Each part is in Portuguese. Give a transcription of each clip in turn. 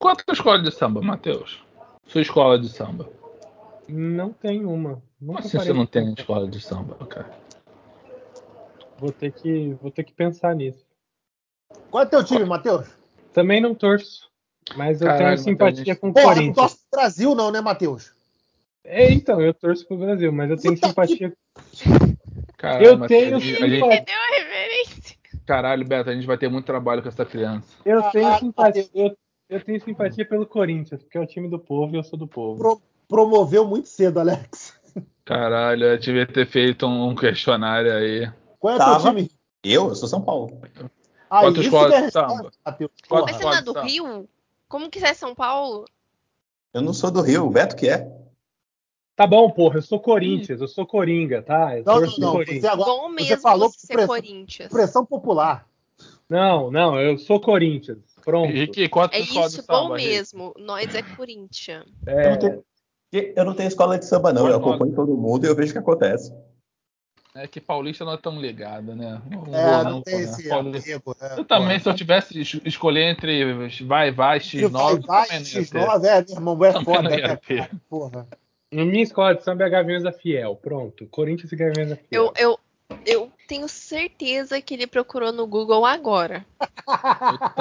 Qual é a tua escola de samba, Matheus? Sua escola de samba? Não tem uma. Nunca Assim você não tem escola de samba, cara. Vou ter que, vou ter que pensar nisso. Qual é teu time, Matheus? Também não torço. Mas eu Caralho, tenho simpatia Matheus, com o Porra, não Corinthians. torce pro Brasil, não, né, Matheus? É, então, eu torço pro Brasil, mas eu tenho Puta simpatia. Caralho, Eu tenho simpatia. gente- a referência? Caralho, Beto, a gente vai ter muito trabalho com essa criança. Eu tenho simpatia. Eu, eu tenho simpatia pelo Corinthians, porque é o time do povo e eu sou do povo. Pro- promoveu muito cedo, Alex. Caralho, eu devia ter feito um questionário aí. Qual é Tava. teu time? Eu? Eu sou São Paulo. Ah, que é samba? Porra. Mas você não é do ser. Rio? Como que você é São Paulo? Eu não sou do Rio, o Beto que é. Tá bom, porra, eu sou Corinthians, eu sou Coringa, tá? Eu Não, não, não. Corinthians. Você agora Bom você mesmo falou você ser pressão, Corinthians. pressão popular. Não, não, eu sou Corinthians. Pronto. É a tua É isso, samba? bom mesmo. Nós é Corinthians. É, Eu, não tenho, eu não tenho escola de samba, não. Eu acompanho todo mundo e eu vejo o que acontece. É que paulista não é tão ligado, né? Não É, não, não tem né? esse Paulista- apego. é, Eu também, se eu tivesse es- escolher entre vai, vai, Entre X9, vai, vai, também não ia ter. X9, é, meu irmão, é foda, né? Porra. Na minha escola de samba é Gaviões da Fiel. Pronto. Corinthians e Gaviões da Fiel. Eu, eu, eu tenho certeza que ele procurou no Google agora.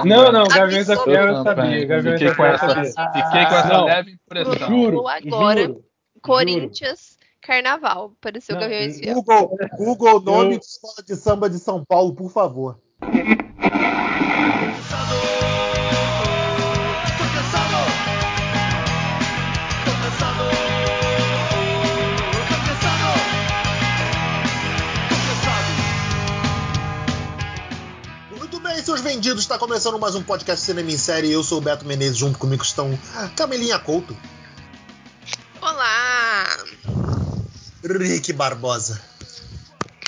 Não, não. Gaviões da Fiel eu sabia. Gaviões Fiquei da com essa, fiquei com essa Não. leve impressão. Juro, Google agora. juro. Corinthians, Carnaval. Pareceu Não, Gaviões Fiel. Google, Google nome Eu- de escola de samba de São Paulo, por favor. Vendidos, está começando mais um podcast Cinema em Série. Eu sou o Beto Menezes, junto comigo estão Camelinha Couto, Olá! Rick Barbosa,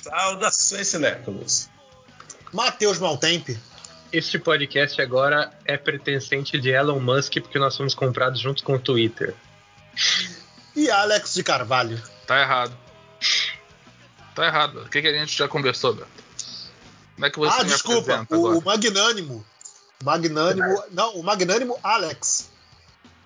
Saudações, cinéfilos. Matheus Maltempe. Este podcast agora é pertencente de Elon Musk porque nós fomos comprados junto com o Twitter. e Alex de Carvalho. Tá errado. Tá errado. O que, que a gente já conversou, Beto? Como é que você ah, desculpa, o, Magnânimo. Magnânimo. Não, o Magnânimo Alex.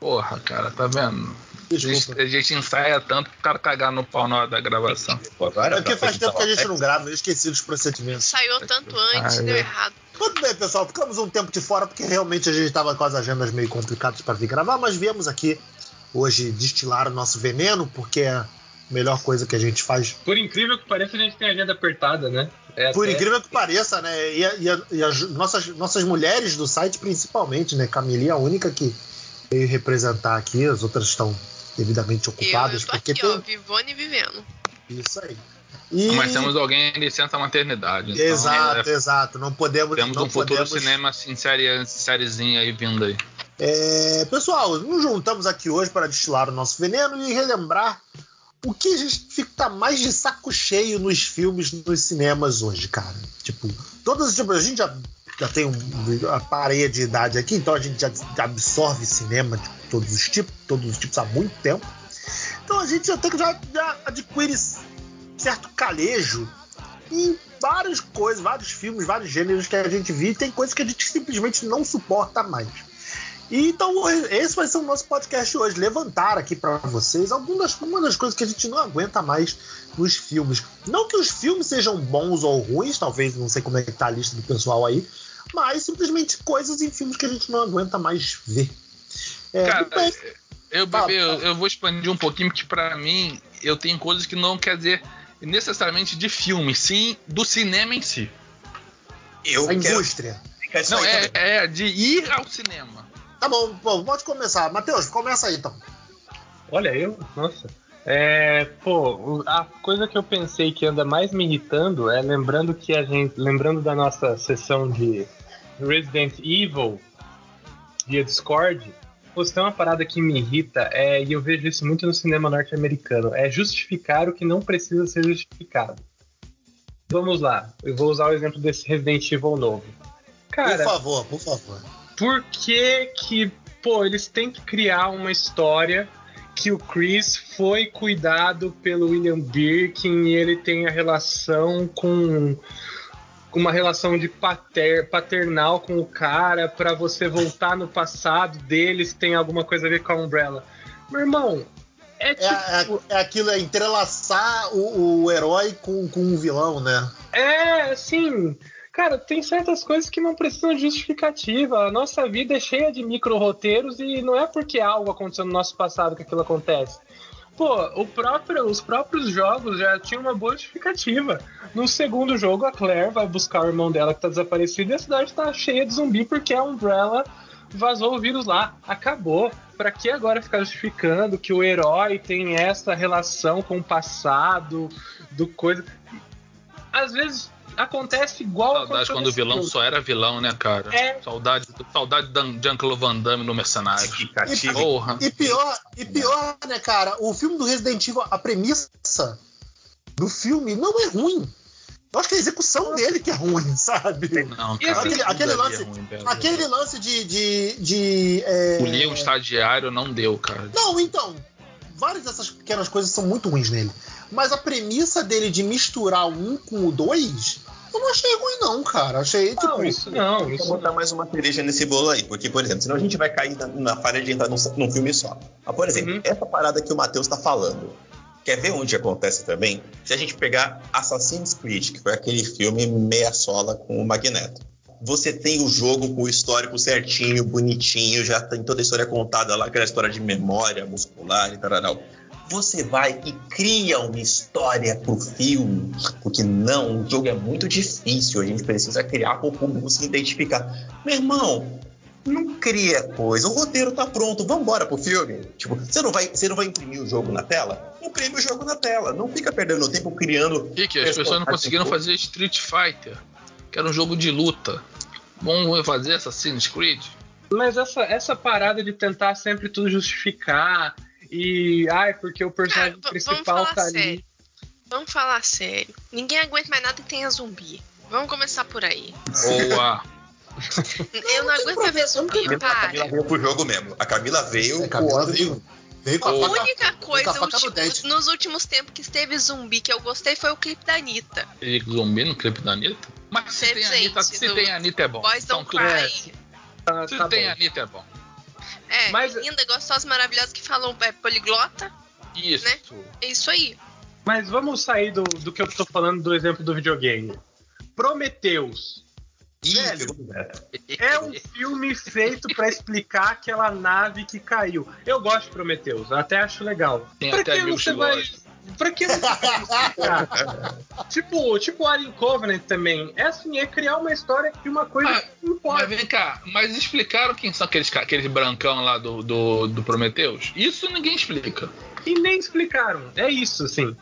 Porra, cara, tá vendo? A gente, Desculpa. a gente ensaia tanto pro cara cagar no pau na hora da gravação. Pô, agora É porque faz tempo que a gente não grava, eu esqueci dos procedimentos. Saiu tanto antes, Ah, deu eu- errado. Muito bem, pessoal, ficamos um tempo de fora porque realmente a gente estava com as agendas meio complicadas para vir gravar, mas viemos aqui hoje destilar o nosso veneno, porque é a melhor coisa que a gente faz. Por incrível que pareça, a gente tem agenda apertada, né? É Por até- incrível que pareça, né? E, a- e a- e as nossas, nossas mulheres do site, principalmente, né? Camille é a única que veio representar aqui, as outras estão devidamente Eu, eu ocupadas, tô porque aqui, tem ó, vivone e vivendo. isso aí. E... Mas temos alguém em licença maternidade. Então, Exato, é, exato. Não podemos. temos não um futuro podemos... cinema assim, série, sériezinha aí vindo aí. É, pessoal, nos juntamos aqui hoje para destilar o nosso veneno e relembrar o que a gente fica mais de saco cheio nos filmes, nos cinemas hoje, cara. Tipo, todas tipo, a gente já, já tem um, a pareia de idade aqui, então a gente já absorve cinema de todos os tipos, todos os tipos há muito tempo. Então a gente já tem que já, já adquire certo calejo em várias coisas, vários filmes, vários gêneros que a gente viu e tem coisas que a gente simplesmente não suporta mais. Então esse vai ser o nosso podcast hoje, levantar aqui para vocês algumas uma das coisas que a gente não aguenta mais nos filmes. Não que os filmes sejam bons ou ruins, talvez não sei como é que tá a lista do pessoal aí, mas simplesmente coisas em filmes que a gente não aguenta mais ver. É, Cara, eu, bebê, eu, eu vou expandir um pouquinho, porque pra mim, eu tenho coisas que não quer dizer necessariamente de filme, sim do cinema em si. Eu a quero indústria. Não, é, é de ir ao cinema. Tá bom, bom, pode começar. Matheus, começa aí então. Olha, eu? Nossa. É, pô, a coisa que eu pensei que anda mais me irritando é lembrando que a gente. Lembrando da nossa sessão de Resident Evil via Discord. Pô, se tem uma parada que me irrita, é, e eu vejo isso muito no cinema norte-americano, é justificar o que não precisa ser justificado. Vamos lá, eu vou usar o exemplo desse Resident Evil novo. Cara, por favor, por favor. Por que que, pô, eles têm que criar uma história que o Chris foi cuidado pelo William Birkin e ele tem a relação com uma relação de pater, paternal com o cara para você voltar no passado deles tem alguma coisa a ver com a Umbrella. Meu irmão, é É, tipo. é, é aquilo, é entrelaçar o, o herói com, com o vilão, né? É, assim. Cara, tem certas coisas que não precisam de justificativa. A nossa vida é cheia de micro-roteiros e não é porque algo aconteceu no nosso passado que aquilo acontece. Pô, próprio, os próprios jogos já tinham uma boa justificativa. No segundo jogo, a Claire vai buscar o irmão dela que tá desaparecido e a cidade tá cheia de zumbi porque a Umbrella vazou o vírus lá. Acabou. Pra que agora ficar justificando que o herói tem essa relação com o passado, do coisa. Às vezes acontece igual Saudade quando o vilão filme. só era vilão, né, cara? É. Saudade, saudade da Jean-Claude Van Damme no Mercenário. Justificativa. Porra. E pior, e pior, né, cara? O filme do Resident Evil, a premissa do filme não é ruim. Eu acho que a execução dele que é ruim, sabe? Não, E cara. assim, tudo aquele ali lance- é ruim. Aquele lance de. de, de é... Um estagiário não deu, cara. Não, então. Várias dessas pequenas coisas são muito ruins nele. Mas a premissa dele de misturar um com o dois, eu não achei ruim, não, cara. Achei, tipo. Não, isso não, Vou isso botar mais uma cereja nesse bolo aí, porque, por exemplo, senão a gente vai cair na, na falha de entrar num, num filme só. Mas, por exemplo, Uhum. essa parada que o Matheus tá falando, quer ver onde acontece também? Se a gente pegar Assassin's Creed, que foi aquele filme meia sola com o Magneto. Você tem o jogo com o histórico certinho, bonitinho, já tem toda a história contada lá, aquela história de memória muscular e tal. Você vai e cria uma história pro filme, porque não, o jogo é muito difícil, a gente precisa criar para o público se identificar. Meu irmão, não cria coisa, o roteiro tá pronto, vambora pro filme. Tipo, você não vai, você não vai imprimir o jogo na tela? Imprime o jogo na tela, não fica perdendo tempo criando. Que que as pessoas não conseguiram fazer Street Fighter, que era um jogo de luta. Vamos fazer Assassin's Creed? Mas essa, essa parada de tentar sempre tudo justificar e. Ai, porque o personagem principal vamos falar tá ali. sério. Vamos falar sério. Ninguém aguenta mais nada que tenha zumbi. Vamos começar por aí. Boa. Eu não aguento mais ver zumbi, A Camila para. veio pro jogo mesmo. A Camila veio. É, Camila veio, veio com a faca. única coisa com a faca no ulti- nos últimos tempos que teve zumbi que eu gostei foi o clipe da Anitta. Ele zumbi no clipe da Anitta? Mas se tem Presente Anitta, se tem Anitta é bom. Boys Então, Don't Cry. Tá, Se tá tem bom. Anitta é bom. É, Mas- linda, gostosa, maravilhosa que falam é, poliglota. Isso. Né? É isso aí. Mas vamos sair do, do que eu tô falando do exemplo do videogame. Prometheus. Velho. É um filme feito pra explicar aquela nave que caiu. Eu gosto de Prometheus, eu até acho legal. Tem pra até que você vai. Pra que você vai explicar? tipo, tipo Alien Covenant também. É assim, é criar uma história de uma coisa Ah, que não importa. Mas vem cá, mas explicaram quem são aqueles, aqueles brancão lá do, do, do Prometheus? Isso ninguém explica. E nem explicaram. É isso, assim.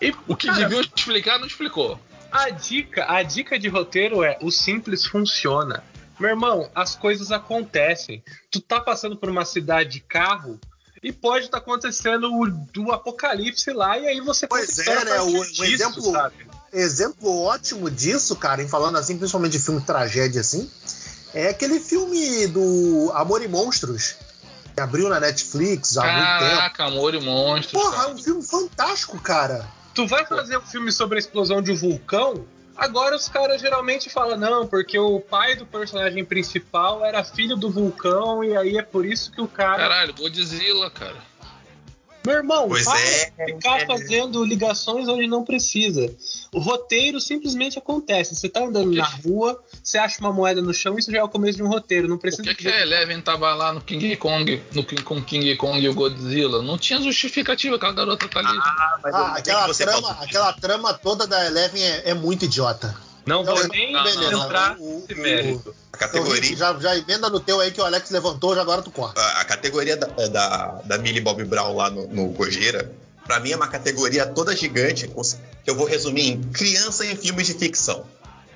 E, O que cara, deviam explicar, não explicou. A dica, a dica de roteiro é o simples funciona. Meu irmão, as coisas acontecem. Tu tá passando por uma cidade de carro e pode estar acontecendo o do apocalipse lá e aí você Pois é, né? O- o exemplo- sabe? Exemplo ótimo disso, cara, em falando assim, principalmente de filme tragédia assim, é aquele filme do Amor e Monstros, que abriu na Netflix há muito tempo. Caraca, amor e monstros. Porra, é cara. um filme fantástico, cara. Tu vai fazer um filme sobre a explosão de um vulcão? Agora os caras geralmente falam, não, porque o pai do personagem principal era filho do vulcão, e aí é por isso que o cara. Caralho, Godzilla, cara. Meu irmão, Pois para é. ficar é. fazendo ligações onde não precisa. O roteiro simplesmente acontece. Você tá andando na rua, você acha uma moeda no chão, isso já é o começo de um roteiro. Não Por precisa que, que a Eleven tava lá no King Kong, no King, com King Kong e o Godzilla? Não tinha justificativa, aquela garota tá ali. Ah, mas eu Ah, não sei aquela, trama, falou. aquela trama toda da Eleven é, é muito idiota. Não vou Então, nem não, beleza. entrar O- nesse mérito. Então, categoria, Rick, já, já emenda no teu aí que o Alex levantou, já agora tu corta. a, a categoria da, da, da Millie Bob Brown lá no, no Gojira, pra mim é uma categoria toda gigante, que eu vou resumir em criança em filmes de ficção.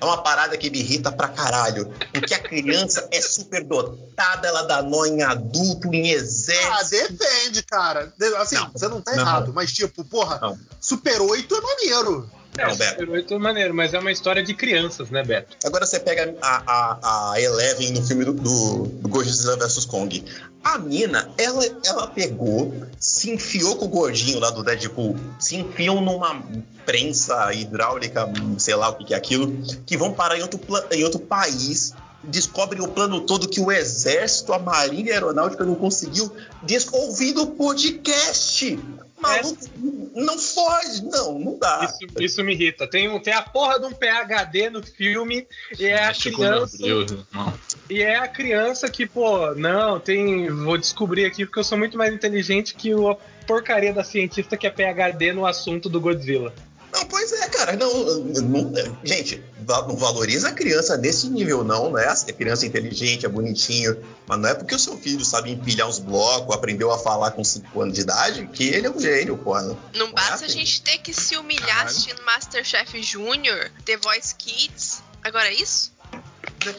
É uma parada que me irrita pra caralho. Porque a criança é super dotada, ela dá nó em adulto, em Ah, exército. depende, cara. Assim, Não, você não tá não. errado, mas tipo, porra, Não. Super 8 é maneiro. É, Não, Beto. Super 8 é maneiro, mas é uma história de crianças, né, Beto? Agora você pega a, a, a Eleven no filme do, do, do Godzilla vs Kong. A mina, ela, ela pegou, se enfiou com o gordinho lá do Deadpool, se enfiam numa prensa hidráulica, sei lá o que, que é aquilo, que vão parar em outro, em outro país, descobrem o plano todo que o exército, a marinha aeronáutica não conseguiu, ouvindo o podcast. Maluco, não foge, não, não dá. Isso, isso me irrita. Tem, um, tem a porra de um PHD no filme e é a meu criança. Deus. E é a criança que, pô, não, tem. Vou descobrir aqui porque eu sou muito mais inteligente que o- a porcaria da cientista que é PHD no assunto do Godzilla. Não, pois é, cara. Não, não- gente, não valoriza a criança nesse nível, não. Não é a criança inteligente, é bonitinho. Mas não é porque o seu filho sabe empilhar uns blocos, aprendeu a falar com 5 anos de idade, que ele é um gênio, pô. Não basta a assim. gente ter que se humilhar Caralho. assistindo Masterchef Junior, The Voice Kids. Agora é isso?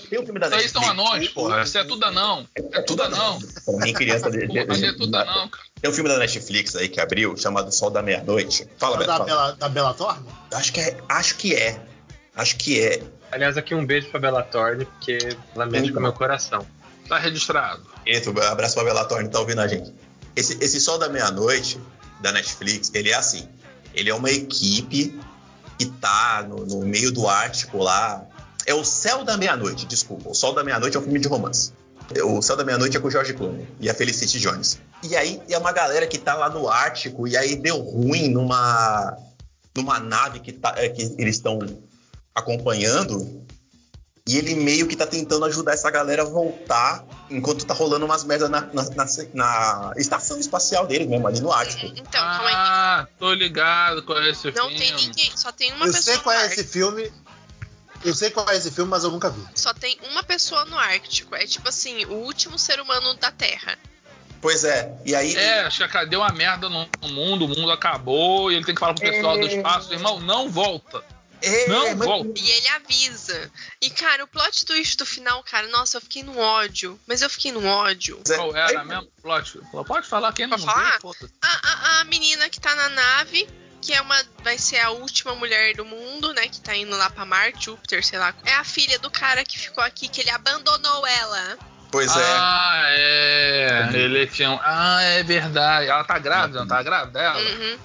Tem um filme da Isso aí são anões, porra. Isso é tudo anão. É tudo anão. Mim, criança de, Porra, isso é tudo anão, cara. Tem um filme da Netflix aí que abriu, chamado Sol da Meia-Noite. Fala, Beto. da, fala. Bela, da Bela Thorne? Acho que é. Acho que é. Acho que é. Aliás, aqui um beijo pra Bela Thorne, porque ela mexe com o meu coração. Tá registrado. Um abraço pra Bela Thorne, tá ouvindo a gente. Esse, esse Sol da Meia-Noite, da Netflix, ele é assim. Ele é uma equipe que tá no, no meio do Ártico lá. É o Céu da Meia-Noite, desculpa. O Sol da Meia-Noite é um filme de romance. O Céu da Meia-Noite é com o George Clooney e a Felicity Jones. E aí é uma galera que tá lá no Ártico e aí deu ruim numa, numa nave que, tá, é, que eles estão acompanhando. E ele meio que tá tentando ajudar essa galera a voltar enquanto tá rolando umas merdas na, na, na- na estação espacial deles mesmo, ali no Ártico. Então, calma aí. ah, tô ligado com esse Não filme. tem ninguém, só tem uma eu pessoa sei qual é esse filme. Eu sei qual é esse filme, mas eu nunca vi. Só tem uma pessoa no Ártico. É tipo assim, o último ser humano da Terra. Pois é, e aí. É, acho que deu uma merda no no mundo, o mundo acabou e ele tem que falar pro pessoal do espaço, irmão, não volta. É, Não mas- volta. E ele avisa. E, cara, o plot twist do final, cara, nossa, eu fiquei no ódio. Mas eu fiquei no ódio. Qual era Aí- mesmo? Plot. Pode falar quem não falar? foda-se. A, a, a menina que tá na nave, que é uma. Vai ser a última mulher do mundo, né? Que tá indo lá pra Marte, Júpiter, sei lá. É a filha do cara que ficou aqui, que ele abandonou ela. Pois é. Ah, é. Ele tinha. um- Ah, é verdade. Ela tá grávida, não tá grávida? Ela? Uhum.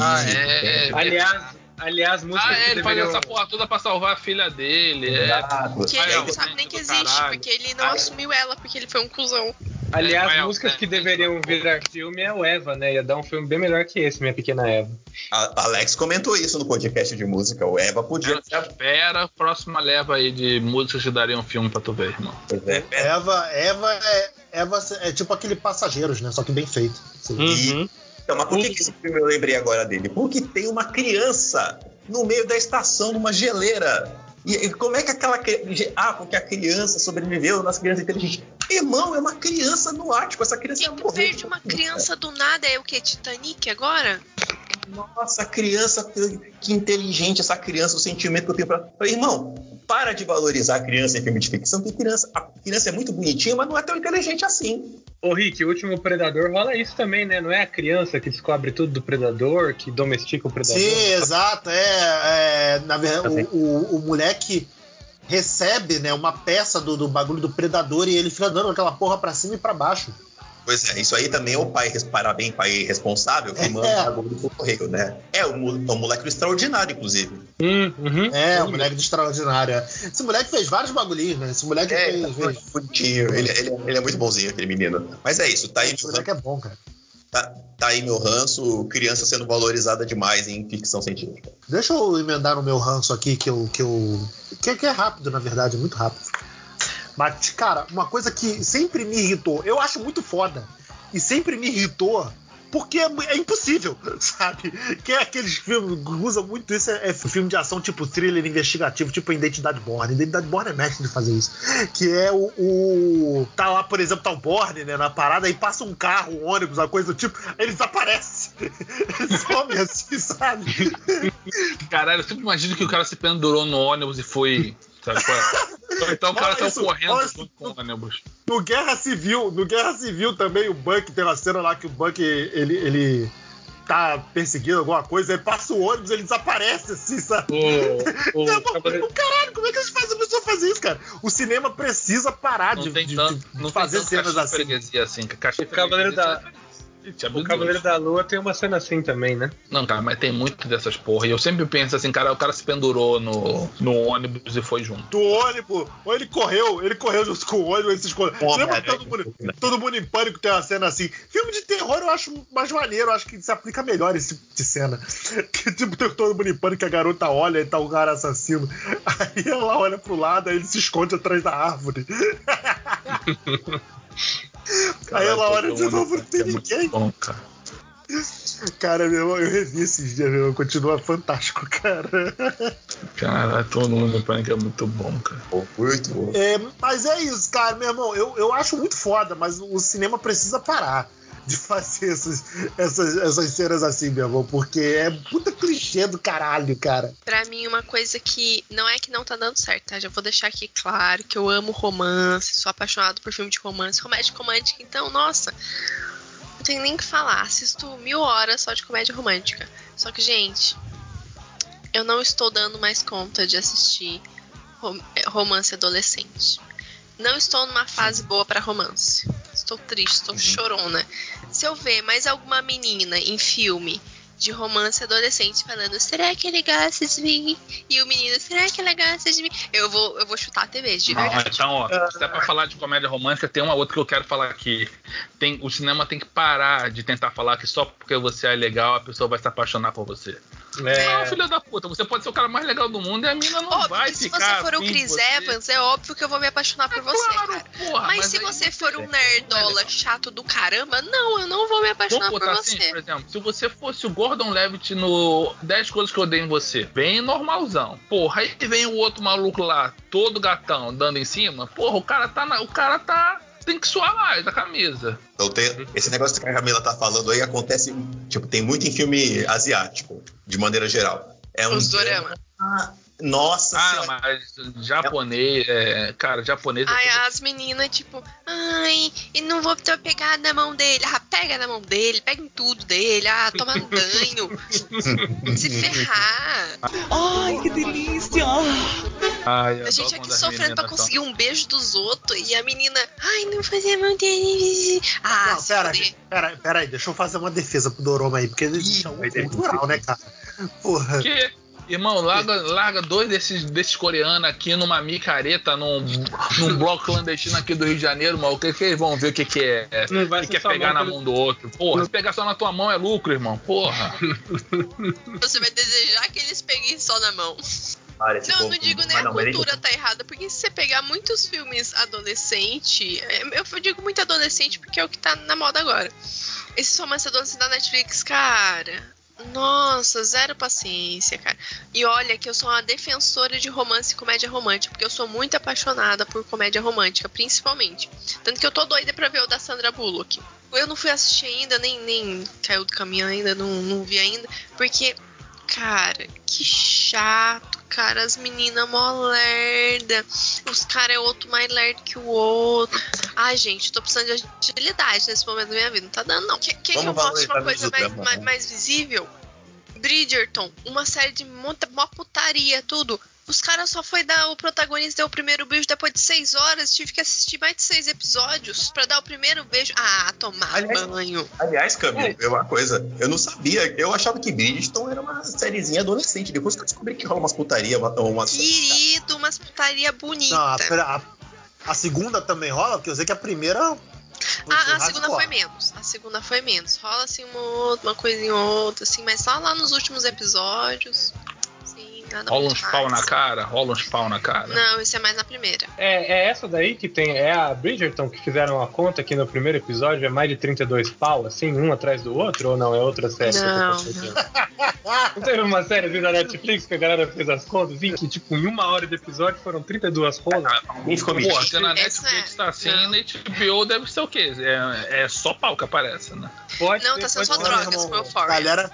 Ah, é. é. Aliás, aliás, música Ah, que é, ele faz deveriam... essa porra toda pra salvar a filha dele. É. Que ele é, não sabe nem que existe, caralho. porque ele não Ah, é. assumiu ela, porque ele foi um cuzão. Aliás, É, é, músicas é, que é, deveriam é. virar filme é o Eva, né? Ia dar um filme bem melhor que esse, Minha Pequena Eva. A Alex comentou isso no podcast de música. O Eva podia. Espera, próxima leva aí de músicas que daria um filme pra tu ver, irmão. Pois é. Eva, Eva é, Eva é tipo aquele passageiros, né? Só que bem feito. Sim. Uhum. Então, mas por que, que esse filme eu lembrei agora dele? Porque tem uma criança no meio da estação, numa geleira. E e como é que aquela. Ah, porque a criança sobreviveu, nossa criança inteligente. Irmão, é uma criança no Ártico. Essa criança E ia morrer. perde uma criança do nada, é o que? Titanic agora? Nossa, criança, que inteligente essa criança, o sentimento que eu tenho pra. Falei, Irmão, para de valorizar a criança em filme de ficção, porque criança, a criança é muito bonitinha, mas não é tão inteligente assim. Ô, Rick, o último Predador rola isso também, né? Não é a criança que descobre tudo do Predador, que domestica o Predador. Sim, exato. É, é, na verdade, Tá o, o, o moleque recebe né, uma peça do, do bagulho do predador e ele fica dando aquela porra pra cima e pra baixo. Pois é, isso aí também é o pai, parabéns, pai responsável, que É. manda o bagulho pro correio, né? É, o, mo- é um moleque extraordinário, inclusive. Hum, uhum. É, o moleque de extraordinário. é. Esse moleque fez vários bagulhinhos, né? Esse moleque É, fez. é muito bonitinho, ele, ele- ele é muito bonzinho, aquele menino. Mas é isso, tá aí, Esse moleque é bom, cara. tá, tá aí meu ranço, criança sendo valorizada demais em ficção científica. Deixa eu emendar no meu ranço aqui, que eu. Que, eu, que, que é rápido, na verdade, muito rápido. Mas, cara, uma coisa que sempre me irritou, eu acho muito foda, e sempre me irritou, porque é, é impossível, sabe? Que é aqueles filmes que usam muito isso, é, é filme de ação tipo thriller investigativo, tipo Identidade Borne. Identidade Borne é mestre de fazer isso. Que é o, o- Tá lá, por exemplo, tá o Borne, né, na parada, aí passa um carro, um ônibus, uma coisa do tipo, aí ele desaparece. Ele some assim, sabe? Caralho, eu sempre imagino que o cara se pendurou no ônibus e foi. Sabe qual é? Ou então o cara isso, correndo olha junto com o ônibus. No Guerra Civil, no Guerra Civil também, o Buck tem uma cena lá que o Buck ele, ele tá perseguindo alguma coisa, aí passa o ônibus, ele desaparece, assim, sabe? O, o, Não, o caralho, como é que eles fazem a pessoa fazer isso, cara? O cinema precisa parar Não de, tem de- tanto, de não fazer cenas assim. freguesia assim. O Cavaleiro freguesia da- é- é o. Cavaleiro da Lua tem uma cena assim também, né? Não, cara, mas tem muito dessas porra. E eu sempre penso assim, cara, o cara se pendurou no, no ônibus e foi junto. Do ônibus, ou ele correu, ele correu junto com o ônibus, ele se escondeu. Lembra que todo mundo, todo mundo em pânico tem uma cena assim? Filme de terror eu acho mais maneiro, eu acho que se aplica melhor esse tipo de cena. Que tipo, tem todo mundo em pânico, que a garota olha e tá o cara assassino. Aí ela olha pro lado, aí ele se esconde atrás da árvore. aí ela olha de novo, não tem É ninguém. bom, cara. Cara, meu irmão, eu revi esses dias, meu irmão, continua fantástico, cara. Cara, todo mundo em pânico é muito bom, cara. Pô, Muito bom. É, mas é isso, cara, meu irmão. Eu, eu acho muito foda, mas o cinema precisa parar de fazer essas, essas, essas cenas assim, meu irmão, porque é puta clichê do caralho, cara. Pra mim, uma coisa que não é que não tá dando certo, tá? Já vou deixar aqui claro que eu amo romance, sou apaixonado por filme de romance, comédia romântica, então, nossa, não tenho nem o que falar. Assisto mil horas só de comédia romântica. Só que, gente, eu não estou dando mais conta de assistir rom- romance adolescente. Não estou numa fase boa pra romance. Estou triste, estou chorona. Se eu ver mais alguma menina em filme de romance adolescente falando, será que ele gosta de mim? E o menino, será que ela gosta de mim? Eu vou, eu vou chutar a TV, de Não, verdade. então, ó, se é pra falar de comédia romântica, tem uma outra que eu quero falar aqui. Tem, o cinema tem que parar de tentar falar que só porque você é legal a pessoa vai se apaixonar por você. É, Não, filho da puta, você pode ser o cara mais legal do mundo e a mina não Óbvio vai que se ficar. você for o Chris você. Evans, é óbvio que eu vou me apaixonar por você, Claro, cara. porra, Mas, se aí você for um é nerdola legal. chato do caramba, não, eu não vou me apaixonar Vamos por botar assim, você. por exemplo, se você fosse o Gordon Levitt no 10 coisas que eu odeio em você, bem normalzão. Porra, aí vem o outro maluco lá, todo gatão, dando em cima. Porra, o cara tá na, o cara tá tem que suar mais a camisa. Então tem, esse negócio que a Camila tá falando aí acontece, tipo, tem muito em filme asiático, de maneira geral. É um Os drama- Nossa Ah, senhora. mas japonês, é, cara, japonês é Ai, tudo- as meninas, tipo, ai, e não vou ter pegar na mão dele. Ah, pega na mão dele, pega em tudo dele. Ah, toma um banho. Se ferrar. Ai, que delícia! Ai, eu A gente aqui sofrendo pra conseguir um beijo dos outros e a menina, ai, não fazer a mão dele. Ah, não, se pera, pera, pera aí, deixa eu fazer uma defesa pro Doroma aí, porque ele é um cultural, né, cara? Porra. Que? Irmão, larga, larga dois desses, desses coreanos aqui numa micareta, num, num bloco clandestino aqui do Rio de Janeiro, mano. O que, que eles vão ver o que, que é? Não vai que quer só pegar mão na mão do outro. Porra, se pegar só na tua mão é lucro, irmão. Porra. Você vai desejar que eles peguem só na mão. Esse Não, povo não digo nem a cultura tá errada, porque se você pegar muitos filmes adolescente, é, eu digo muito adolescente porque é o que tá na moda agora. Esse romance adolescente da Netflix, cara. Nossa, zero paciência, cara. E olha que eu sou uma defensora de romance e comédia romântica, porque eu sou muito apaixonada por comédia romântica, principalmente. Tanto que eu tô doida pra ver o da Sandra Bullock. Eu não fui assistir ainda, nem, nem caiu do caminho ainda, não, não vi ainda, porque Cara, que chato, cara. As meninas mó lerda. Os caras é outro mais lerdo que o outro. Ai, gente, tô precisando de agilidade nesse momento da minha vida. Não tá dando, não. Quer, quer que eu mostre uma coisa mais, drama, mais, né? mais visível? Bridgerton, uma série de muita, mó putaria, tudo. Os caras só foi dar o protagonista deu o primeiro beijo depois de seis horas. Tive que assistir mais de seis episódios pra dar o primeiro beijo. Ah, tomar Aliás, banho. Aliás, Camila, é uma coisa. Eu não sabia. Eu achava que Bridgestone era uma sériezinha adolescente. Depois que eu descobri que rola umas putaria, uma, umas. Querido, umas putaria bonita. Não, a, a- a segunda também rola, porque eu sei que a primeira. foi A, a segunda foi menos. A segunda foi menos. Rola assim uma, uma coisinha ou outra, assim, mas só lá nos últimos episódios. Rola uns pau na cara, rola uns pau na cara. Não, isso é mais na primeira. É, é essa daí que tem. É a Bridgerton que fizeram a conta aqui no primeiro episódio, é mais de 32 pau, assim, um atrás do outro, ou não? É outra série? que eu tô Não? Não teve uma série assim da Netflix que a galera fez as contas, assim, que tipo, em uma hora de episódio foram 32 rolas. Alguém ficou Pô, se na Netflix é- tá assim, não. na HBO deve ser o quê? É, é só pau que aparece, né? Pode Não, ser, tá sendo só drogas com Euphoria. Galera,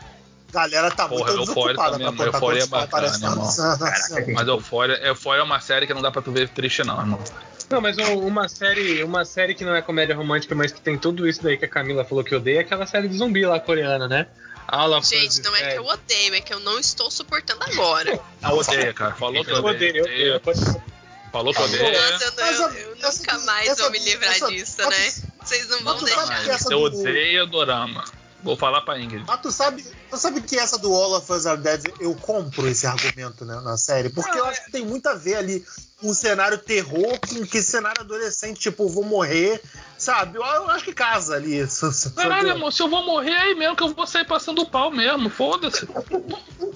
galera tá Porra, muito desocupada também, pra pau é bacana, irmão. Caraca, Mas Euphoria, Euphoria é uma série que não dá pra tu ver triste, não, irmão. Não, mas um- uma série, uma série que não é comédia romântica, mas que tem tudo isso daí que a Camila falou que odeia, é aquela série de zumbi lá coreana, né? Aula Gente, não é que eu odeio, é que eu não estou suportando agora. Ah, odeia, cara. Falou que Eu odeio, eu odeio. eu odeio. Falou que Falou. odeia. Nossa, eu, Mas eu- eu nunca mais essa- vou me livrar essa- disso, essa- né? Vocês não vão deixar. Você do- odeia Dorama. Vou falar pra Ingrid. Mas tu sabe, tu sabe que essa do All of Us Are Dead, eu compro esse argumento né, na série, porque eu acho que tem muito a ver ali um cenário terror com que cenário adolescente, tipo, vou morrer, sabe? Eu, eu acho que casa ali. Caralho, amor, se eu vou morrer é aí mesmo, que eu vou sair passando o pau mesmo, foda-se.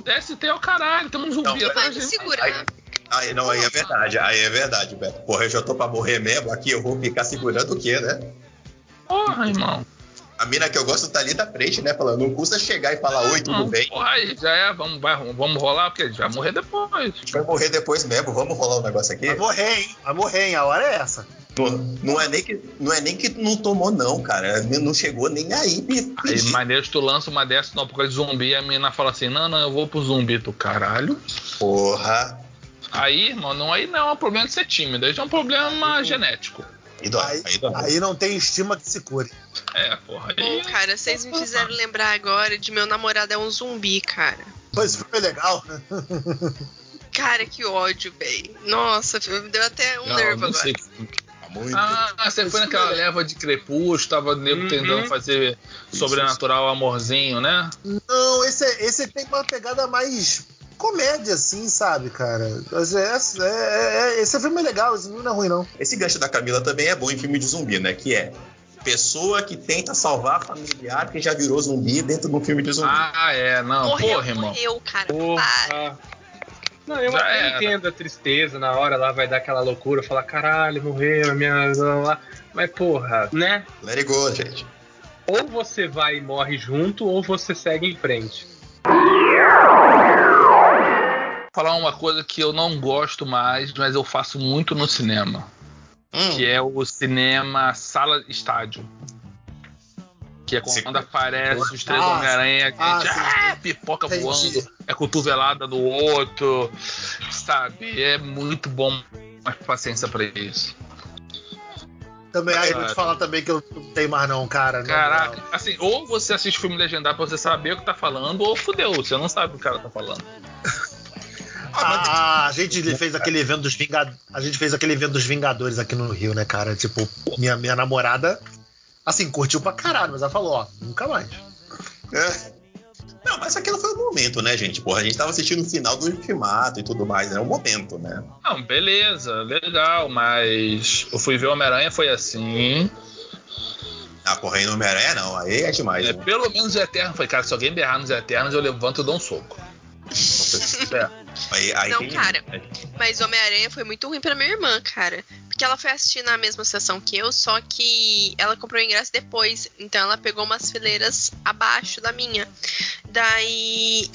DST é o caralho, tem um zumbi Não, atrás de mim. segurar. Aí, não, aí é verdade, aí é verdade, Beto. Porra, eu já tô pra morrer mesmo, aqui eu vou ficar segurando o quê, né? Porra, irmão. A mina que eu gosto tá ali da frente, né? Falando, não custa chegar e falar, oi, tudo Não, bem? Aí já é, vamos, vai, vamos rolar, porque a gente vai morrer depois. A gente vai morrer depois mesmo, vamos rolar um negócio aqui? Vai morrer, hein? Vai morrer, hein? A hora é essa. Não, não é nem que, não é nem que não tomou, não, cara. Não chegou nem aí. Aí, maneiro, tu lança uma dessa no apocalipse zumbi e a menina fala assim: Não, não, eu vou pro zumbi, tu caralho. Porra. Aí, irmão, não, aí não é um problema de ser tímido, aí já é um problema genético. Aí dói, Aí, aí dói. aí não tem estima que se cure. É, porra. Aí, cara, vocês me fizeram lembrar agora de meu namorado é um zumbi, cara. Pois foi legal. Cara, que ódio, velho. Nossa, me deu até um não, nervo não agora. sei. Muito. Ah, você foi naquela leva de crepúsculo, tava nego Uhum. tentando fazer sobrenatural amorzinho, né? Não, esse, esse tem uma pegada mais comédia, assim, sabe, cara? Mas é- é- é- esse filme é legal, esse filme não é ruim, não. Esse gancho da Camila também é bom em filme de zumbi, né? Que é pessoa que tenta salvar familiar que já virou zumbi dentro de um filme de zumbi. Ah, é, não, morreu, porra, irmão. morreu, cara. Porra. Não, eu até entendo a tristeza na hora lá, vai dar aquela loucura, falar, caralho, morreu, a minha. Mas, porra, né? Let it go, gente. Ou você vai e morre junto, ou você segue em frente. Falar uma coisa que eu não gosto mais, mas eu faço muito no cinema, Hum, que é o cinema sala estádio. Que é quando Sim. aparece os três Ah, Homem-Aranha, ah, ah, pipoca Entendi. voando, é cotovelada no outro, sabe? É muito bom, mas paciência pra isso. Também, aí vou Cara. te falar também que eu não tenho mais, não, cara. Caraca, moral. assim, ou você assiste filme legendado pra você saber o que tá falando, ou fudeu, você não sabe o que o cara tá falando. Ah, a gente fez aquele evento dos Vingadores. A gente fez aquele evento dos Vingadores aqui no Rio, né, cara? Tipo, minha, minha namorada, assim, curtiu pra caralho, mas ela falou, ó, nunca mais. é. Não, mas aquilo foi o momento, né, gente? Porra, a gente tava assistindo o final do ultimato e tudo mais, né? O momento, né? Não, beleza, legal, mas eu fui ver Homem-Aranha, foi assim. Ah, aí no Homem-Aranha não, aí é demais. É, né? pelo menos o Eterno foi, cara, se alguém berrar nos Eternos, eu levanto e dou um soco. É. Aí, aí Não, cara. Mas Homem-Aranha foi muito ruim pra minha irmã, cara. Porque ela foi assistir na mesma sessão que eu, só que ela comprou o ingresso depois. Então ela pegou umas fileiras abaixo da minha. Daí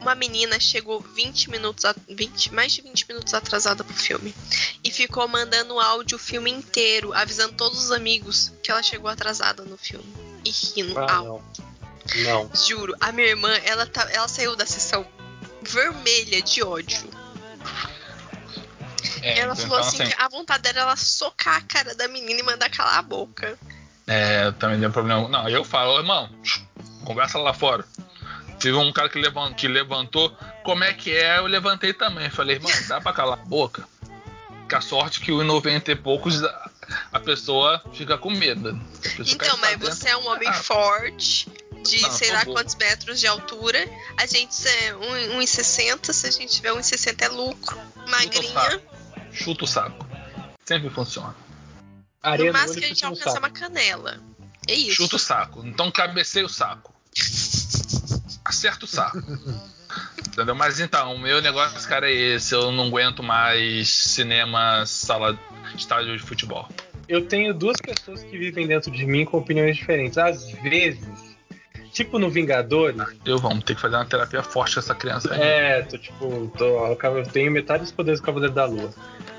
uma menina chegou 20 minutos, a- 20, mais de 20 minutos atrasada pro filme. E ficou mandando áudio o filme inteiro, avisando todos os amigos que ela chegou atrasada no filme. E rindo Ah, alto. não. Não. Juro, a minha irmã, ela, tá, ela saiu da sessão vermelha de ódio. É, ela então, falou assim, assim, que a vontade dela era socar a cara da menina e mandar calar a boca. É, também tem problema. Não, eu falo, irmão, conversa lá fora. Tive um cara que levantou, que levantou, como é que é? Eu levantei também. Falei, irmão, dá pra calar a boca? Que a sorte que os 90 e poucos a, pessoa fica com medo. Então, mas você é um homem forte, de Não, sei lá bom. quantos metros de altura. A gente é um- 1,60, se a gente tiver 1,60 é lucro. Magrinha. saco. Chuta o saco. Sempre funciona. Areia No máximo que a gente alcança saco. uma canela. É isso. Chuta o saco. Então cabeceia o saco. Acerta o saco. Entendeu? Mas então, o meu negócio, cara, é esse. Eu não aguento mais cinema, sala, estádio de futebol. Eu tenho duas pessoas que vivem dentro de mim com opiniões diferentes. Às vezes, tipo no Vingadores, Eu vamos ter que fazer uma terapia forte com essa criança aí. É, tô tipo, tô, eu tenho metade dos poderes do Cavaleiro da Lua.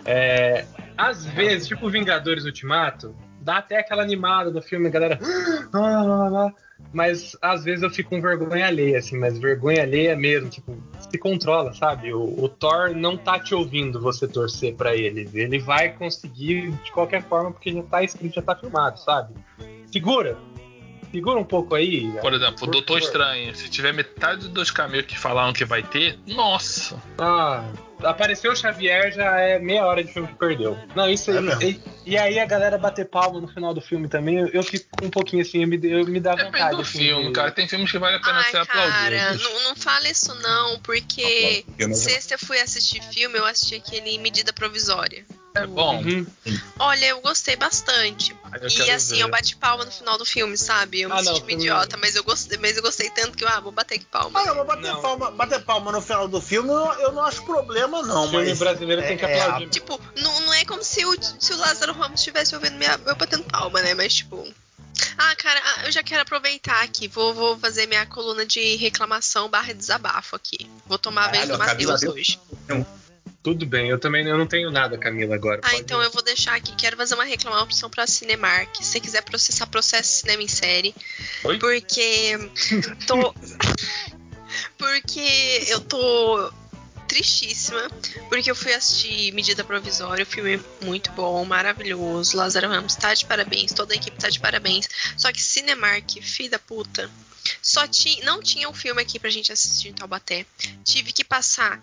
É, às vezes, tipo Vingadores Ultimato, dá até aquela animada do filme, a galera. Mas às vezes eu fico com vergonha alheia, assim, mas vergonha alheia mesmo, tipo, se controla, sabe? O, o Thor não tá te ouvindo você torcer pra ele. Ele vai conseguir de qualquer forma, porque já tá escrito, já tá filmado, sabe? Segura! Segura um pouco aí. Por exemplo, o Por Doutor favor. Estranho. Se tiver metade dos caminhos que falaram que vai ter, nossa. Ah, apareceu o Xavier, já é meia hora de filme que perdeu. Não, isso aí. É e, e aí a galera bater palma no final do filme também, eu, eu fico um pouquinho assim, eu me, eu me dá Depende vontade. do assim, filme, de- cara. Tem filmes que vale a pena Ai, ser cara, aplaudidos. não, não fala isso não, porque é sexta eu fui assistir filme, eu assisti aquele Medida Provisória. É bom. Uhum. Olha, eu gostei bastante. Aí eu E assim, ver. eu bati palma no final do filme, sabe? Eu me Ah, não, senti uma filme- idiota, mas eu gostei, mas eu gostei tanto que eu, ah, vou bater aqui palma. Ah, eu vou bater Não. palma, bater palma no final do filme, eu, eu não acho problema, não, filme mas. brasileiro tem que é- é aplaudir. Tipo, não, não é como se o, se o Lázaro Ramos estivesse ouvindo minha, eu batendo palma, né? Mas tipo. Ah, cara, ah, eu já quero aproveitar aqui. Vou, vou fazer minha coluna de reclamação barra desabafo aqui. Vou tomar a vez do Matheus hoje. Tudo bem, eu também eu não tenho nada, Camila, agora. Ah, Pode- então eu vou deixar aqui. Quero fazer uma reclamação pra Cinemark. Se você quiser processar, processe cinema em série. Oi? Porque. Tô. porque eu tô tristíssima. Porque eu fui assistir Medida Provisória. O filme é muito bom, maravilhoso. Lázaro Ramos tá de parabéns. Toda a equipe tá de parabéns. Só que Cinemark, filho da puta. Só tinha, não tinha um filme aqui pra gente assistir em Taubaté. Tive que passar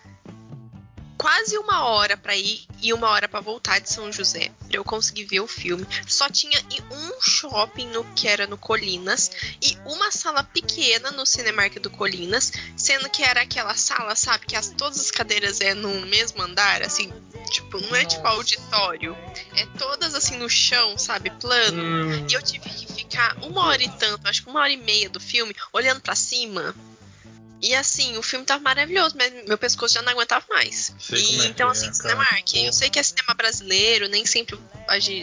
quase uma hora pra ir e uma hora pra voltar de São José pra eu conseguir ver o filme. Só tinha um shopping no que era no Colinas e uma sala pequena no Cinemark do Colinas, sendo que era aquela sala, sabe, que as, todas as cadeiras é no mesmo andar, assim, tipo, não é tipo auditório, é todas assim no chão, sabe, plano. Hum, E eu tive que ficar uma hora e tanto, acho que uma hora e meia do filme, olhando pra cima. E assim, o filme tava maravilhoso, mas meu pescoço já não aguentava mais. Sei E, é então, é, assim, cara. Cinemark, eu sei que é cinema brasileiro, nem sempre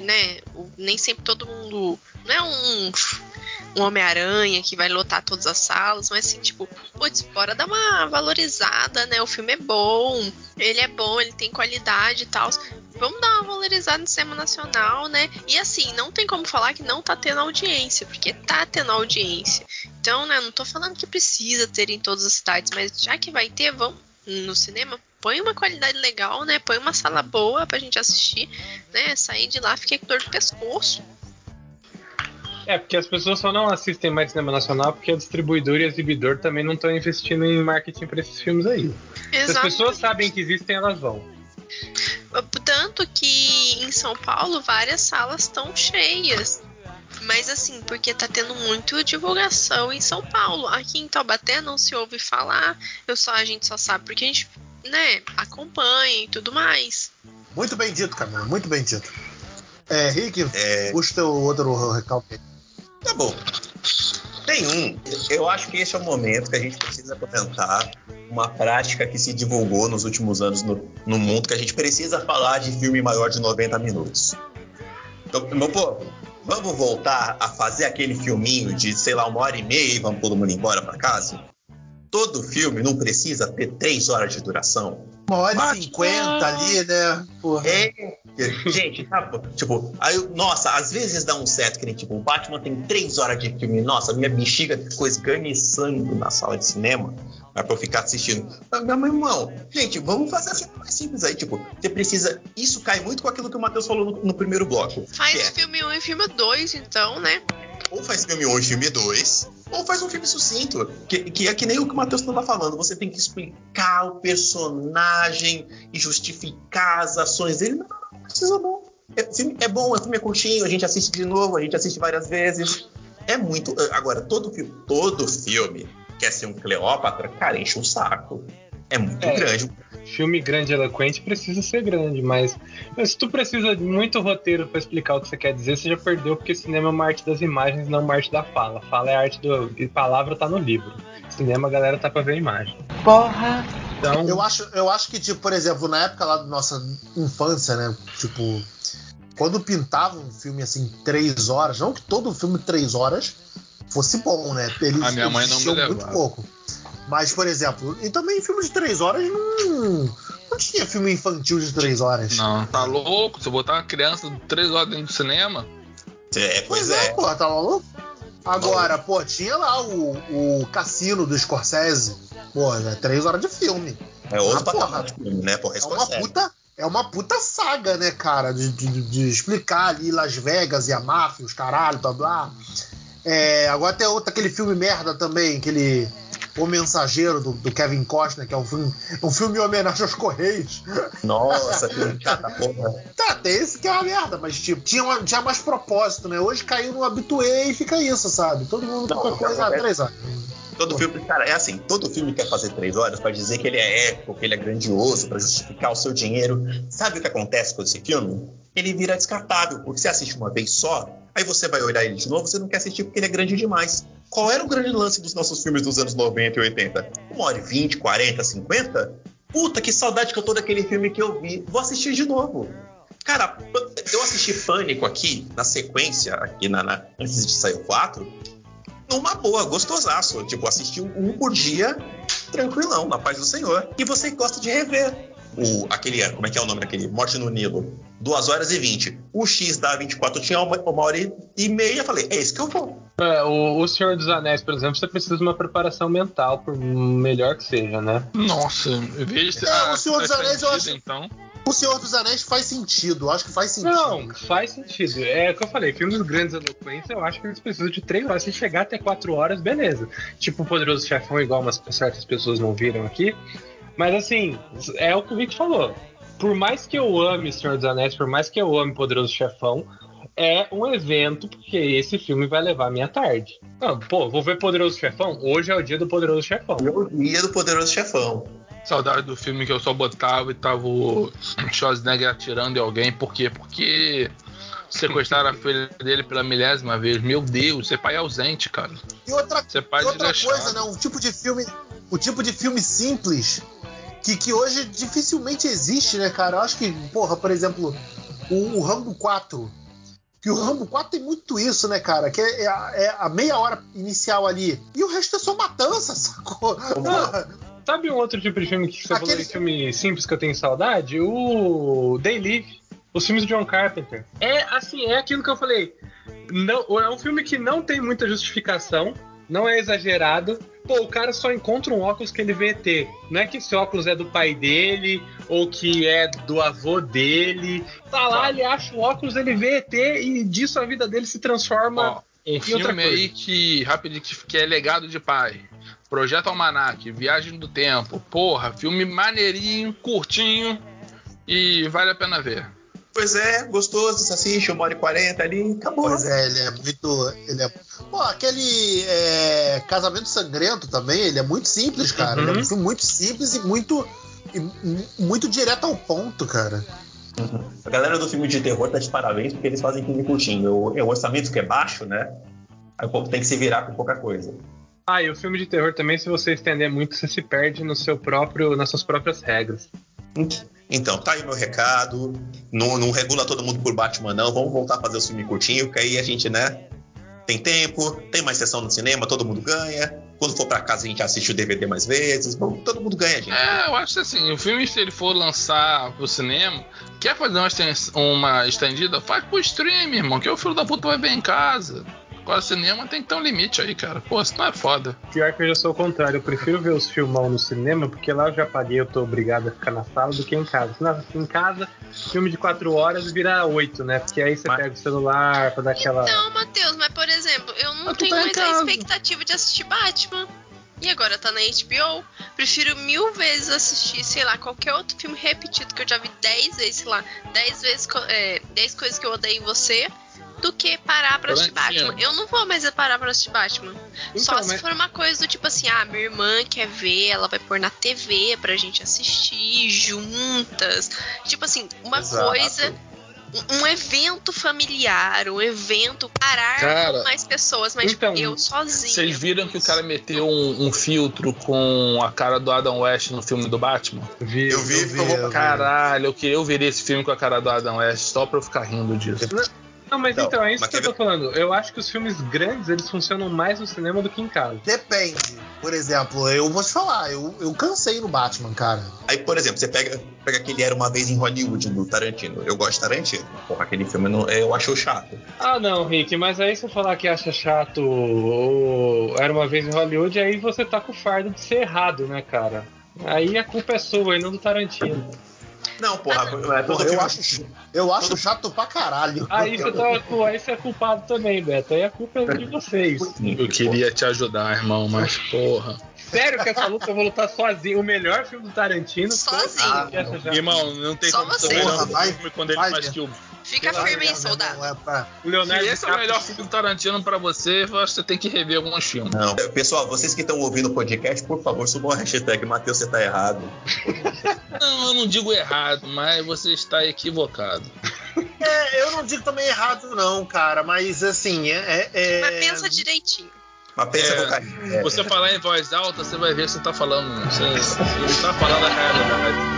né? Nem sempre todo mundo. Não é um, um Homem-Aranha que vai lotar todas as salas, mas assim, tipo, putz, bora dar uma valorizada, né? O filme é bom, ele é bom, ele tem qualidade e tal. Vamos dar uma valorizada no cinema nacional, né? E assim, não tem como falar que não tá tendo audiência, porque tá tendo audiência. Então, né, não tô falando que precisa ter em todas as cidades, mas já que vai ter, vamos no cinema, põe uma qualidade legal, né? Põe uma sala boa pra gente assistir, né? Sair de lá, fiquei com dor do pescoço. É, porque as pessoas só não assistem mais cinema nacional porque a distribuidora e o exibidor também não estão investindo em marketing pra esses filmes aí. Se as pessoas sabem que existem, elas vão. Tanto que em São Paulo várias salas estão cheias. Mas assim, porque tá tendo muito divulgação em São Paulo. Aqui em Taubaté não se ouve falar. Eu só a gente só sabe porque a gente, né, acompanha e tudo mais. Muito bem dito, Camila, muito bem dito. É, Rick, É, puxa teu outro recalque. Tá bom. Tem um. Eu acho que esse é o momento que a gente precisa comentar uma prática que se divulgou nos últimos anos no, no mundo, que a gente precisa falar de filme maior de 90 minutos. Então, meu povo, vamos voltar a fazer aquele filminho de, sei lá, uma hora e meia e vamos todo mundo embora pra casa? Todo filme não precisa ter três horas de duração. Uma hora e cinquenta ali, né? Porra. É, gente, tá, tipo, aí, nossa, às vezes dá um certo que nem, tipo, o Batman tem três horas de filme, nossa, minha bexiga ficou esganiçando na sala de cinema, mas pra eu ficar assistindo. Ah, Meu irmão, gente, vamos fazer assim mais simples aí, tipo, você precisa, isso cai muito com aquilo que o Matheus falou no, no primeiro bloco. Faz é, filme 1 e filme 2, então, né? ou faz filme 1 e filme 2, ou faz um filme sucinto, que, que é que nem o que o Matheus estava falando, você tem que explicar o personagem e justificar as ações dele. Não, precisa não. É, é bom, o filme é curtinho, a gente assiste de novo, a gente assiste várias vezes. É muito. Agora, todo filme, todo filme quer ser um Cleópatra, cara, enche o saco. É muito É. grande. Filme grande e eloquente precisa ser grande, mas mas se tu precisa de muito roteiro pra explicar o que você quer dizer, você já perdeu, porque cinema é uma arte das imagens, não uma arte da fala. Fala é a arte do. E palavra tá no livro. Cinema, a galera tá pra ver a imagem. Porra! Então, Eu acho, eu acho que, tipo, por exemplo, na época lá da nossa infância, né? Tipo, quando pintava um filme assim, três horas, não que todo filme três horas fosse bom, né? Eles, A minha mãe não me muito pouco. Mas, por exemplo, e também filme de três horas não. Não tinha filme infantil de três horas. Não, tá louco? Se eu botar uma criança três horas dentro do cinema, É, Pois pois é, é. pô, tá maluco? Agora, pô, tinha lá o, o Cassino do Scorsese. Pô, é três horas de filme. É outro Ah, patamar porra. de filme, né? Porra, É uma Scorsese. puta, é uma puta saga, né, cara? De, de- de explicar ali Las Vegas e a máfia, os caralho, blá blá. É, agora tem outro, aquele filme merda também, aquele O Mensageiro do, do Kevin Costner, que é um filme, um filme em homenagem aos Correios. Nossa, que chata porra. Tá, tem esse que é uma merda, mas tipo, tinha, uma- tinha mais propósito, né? Hoje caiu no habituê e fica isso, sabe? Todo mundo Não, qualquer coisa, ah, três horas. Todo filme, cara, é assim, todo filme quer fazer três horas pra dizer que ele é épico, que ele é grandioso, pra justificar o seu dinheiro. Sabe o que acontece com esse filme? Ele vira descartável, porque você assiste uma vez só, aí você vai olhar ele de novo, você não quer assistir porque ele é grande demais. Qual era o grande lance dos nossos filmes dos anos 90 e 80? Uma hora e 20, 40, 50? Puta, que saudade que eu tô daquele filme que eu vi. Vou assistir de novo. Cara, eu assisti Pânico aqui, na sequência, aqui na, na- antes de sair o 4, numa boa, gostosaço. Tipo, assisti um por dia, tranquilão, na paz do Senhor. E você gosta de rever. O, aquele, como é que é o nome daquele? Morte no Nilo. 2 horas e 20. O X da 24 tinha uma, uma hora e meia. Falei, é esse que eu vou. É, o, o Senhor dos Anéis, por exemplo, você precisa de uma preparação mental, por melhor que seja, né? Nossa, veja É, o Senhor dos Anéis, eu acho- então. O Senhor dos Anéis faz sentido, eu acho que faz sentido. Não, faz sentido. É o que eu falei, filmes grandes eloquentes, eu acho que eles precisam de três horas. Se chegar até quatro horas, beleza. Tipo o Poderoso Chefão, igual umas certas pessoas não viram aqui. Mas assim, é o que o Rick falou. Por mais que eu ame Senhor dos Anéis, por mais que eu ame Poderoso Chefão, é um evento, porque esse filme vai levar a minha tarde. Não, pô, vou ver Poderoso Chefão? Hoje é o dia do Poderoso Chefão. Eu ia do Poderoso Chefão. Saudade do filme que eu só botava e tava o Schwarzenegger atirando em alguém. Por quê? Porque sequestraram a filha dele pela milésima vez. Meu Deus, ser pai ausente, cara. E outra, e outra coisa, né? Um tipo de filme, o tipo de filme simples que, que hoje dificilmente existe, né, cara? Eu acho que, porra, por exemplo, o, o Rambo 4. Que o Rambo 4 tem muito isso, né, cara? Que é, é a, é a meia hora inicial ali. E o resto é só matança, sacou? Porra, Sabe um outro tipo de filme que você falou Aquele- de filme simples que eu tenho saudade? O Day Live. Os filmes de John Carpenter. É assim, é aquilo que eu falei. Não, é um filme que não tem muita justificação, não é exagerado. Pô, o cara só encontra um óculos que ele vê ET. Não é que esse óculos é do pai dele ou que é do avô dele. Tá lá, ele acha o óculos, ele vê ET e disso a vida dele se transforma. Ó, um E filme aí que, rapidinho, que, que é legado de pai. Projeto Almanac, Viagem do Tempo. Porra, filme maneirinho, curtinho e vale a pena ver. Pois é, gostoso, você assiste, uma hora e quarenta ali, acabou. Pois é, ele é muito. Ele é... Pô, aquele é, Casamento Sangrento também, ele é muito simples, cara. Ele é um filme muito simples e muito. e mu- muito direto ao ponto, cara. A galera do filme de terror tá de parabéns porque eles fazem filme curtinho. O, o orçamento que é baixo, né? Aí o povo tem que se virar com pouca coisa. Ah, e o filme de terror também, se você estender muito, você se perde no seu próprio, nas suas próprias regras. Então, tá aí meu recado. Não, não regula todo mundo por Batman, não. Vamos voltar a fazer o filme curtinho, que aí a gente, né? Tem tempo, tem mais sessão no cinema, todo mundo ganha. Quando for pra casa, a gente assiste o DVD mais vezes. Bom, todo mundo ganha, gente. É, eu acho que assim, o filme, se ele for lançar pro cinema, quer fazer uma, uma estendida, faz pro stream, irmão, que o filho da puta vai ver em casa. Agora, cinema tem que ter um limite aí, cara. Pô, senão é foda. Pior que eu já sou o contrário, eu prefiro ver os filmão no cinema, porque lá eu já paguei, eu tô obrigado a ficar na sala do que em casa. Senão, em casa, filme de 4 horas vira 8, né? Porque aí você Mas- pega o celular pra dar aquela. Então, Matheus, mas por exemplo, eu não Mas tenho tá mais a expectativa de assistir Batman. E agora tá na HBO. Prefiro mil vezes assistir, sei lá, qualquer outro filme repetido que eu já vi 10 vezes, sei lá, 10 vezes, é, 10 coisas que eu odeio em você, do que parar pra assistir. Batman. Eu não vou mais parar pra assistir Batman. Só Então, se mas- for uma coisa do tipo assim, ah, minha irmã quer ver, ela vai pôr na TV pra gente assistir juntas. Tipo assim, uma Exato. coisa um- evento familiar, um evento parar Cara, com mais pessoas, mas então, eu sozinha. Vocês viram que o cara meteu um, um filtro com a cara do Adam West no filme do Batman? Vi, Eu vi, eu vi, ficou- eu vi. Caralho, eu queria eu veria esse filme com a cara do Adam West só pra eu ficar rindo disso. Não, mas Então, então, é isso que eu tô falando. Eu acho que os filmes grandes, eles funcionam mais no cinema do que em casa. Depende. Por exemplo, eu vou te falar, eu, eu cansei no Batman, cara. Aí, por exemplo, você pega, pega aquele Era Uma Vez em Hollywood, do Tarantino. Eu gosto de Tarantino. Porra, aquele filme eu não- eu acho chato. Ah, não, Rick, mas aí você falar que acha chato ou Era Uma Vez em Hollywood, aí você tá com o fardo de ser errado, né, cara? Aí a culpa é sua e não do Tarantino. Não, porra, é todo Porra, eu filme- acho, eu acho chato pra caralho. Aí você, tá, aí você é culpado também, Beto. Aí a culpa é de vocês. Eu queria te ajudar, irmão, mas porra. Sério que essa luta eu vou lutar sozinho. O melhor filme do Tarantino. Sozinho. já- Irmão, não tem Só como você. Porra, vai- filme quando ele vai, faz que o. Fica Vai, firme aí, irmão, soldado. é pra- O Se Leonardo esse é o melhor filme do Tarantino pra você, eu acho que você tem que rever alguns filmes. Não. Pessoal, vocês que estão ouvindo o podcast, por favor, subam a hashtag Matheus, você tá errado. Não, eu não digo errado, mas você está equivocado. É, eu não digo também errado, não, cara, mas assim, é. é- Mas pensa direitinho. Mas pensa É. com carinho. É. Você falar em voz alta, você vai ver que você tá falando. Você, você tá falando a realidade.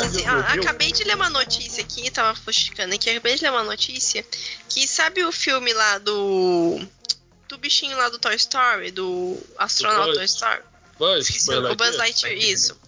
Assim, ah, acabei de ler uma notícia aqui, tava fusticando aqui, acabei de ler uma notícia que sabe o filme lá do. Do bichinho lá do Toy Story, do astronauta. Toy Story? Buzz, Esqueci, Buzz o Buzz Lightyear. Lightyear, isso.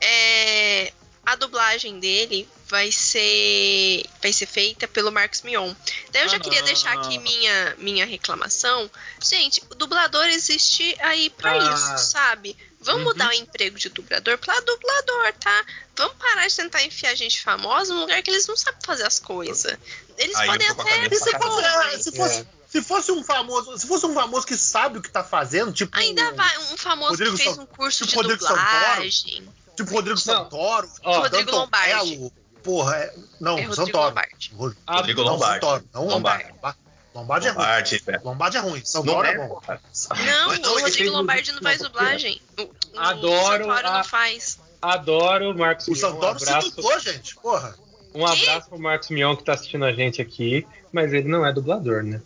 É, a dublagem dele vai ser vai ser feita pelo Marcos Mion. Daí eu já Ah, queria não. deixar aqui minha minha reclamação. Gente, o dublador existe aí pra Ah. isso, sabe? Vamos Uhum. mudar o emprego de dublador pra dublador, tá? Vamos parar de tentar enfiar gente famosa num lugar que eles não sabem fazer as coisas. Eles Aí podem até. E se fosse, é, se fosse, se fosse um famoso, se fosse um famoso que sabe o que tá fazendo, tipo Ainda vai um famoso Rodrigo que fez um curso tipo de Rodrigo Santoro. dublagem. tipo Rodrigo. Santoro, Ó, Rodrigo Danton Lombardi. Porra, é, não, É Rodrigo Santoro. Lombardi. Ro- Rodrigo não, Lombardi. Santoro, não Lombardi. Lombardi. Lombardi é ruim. Lombardi, velho. Lombardi é ruim. Não Santoro é é, bom. Não, Não, o Rodrigo Lombardi não faz dublagem. O, o Adoro Santoro a- não faz. Adoro o Marcos O Mion. Um Santoro se abraço, dublou, gente. Porra. um abraço pro Marcos Mion que tá assistindo a gente aqui. Mas ele não é dublador, né?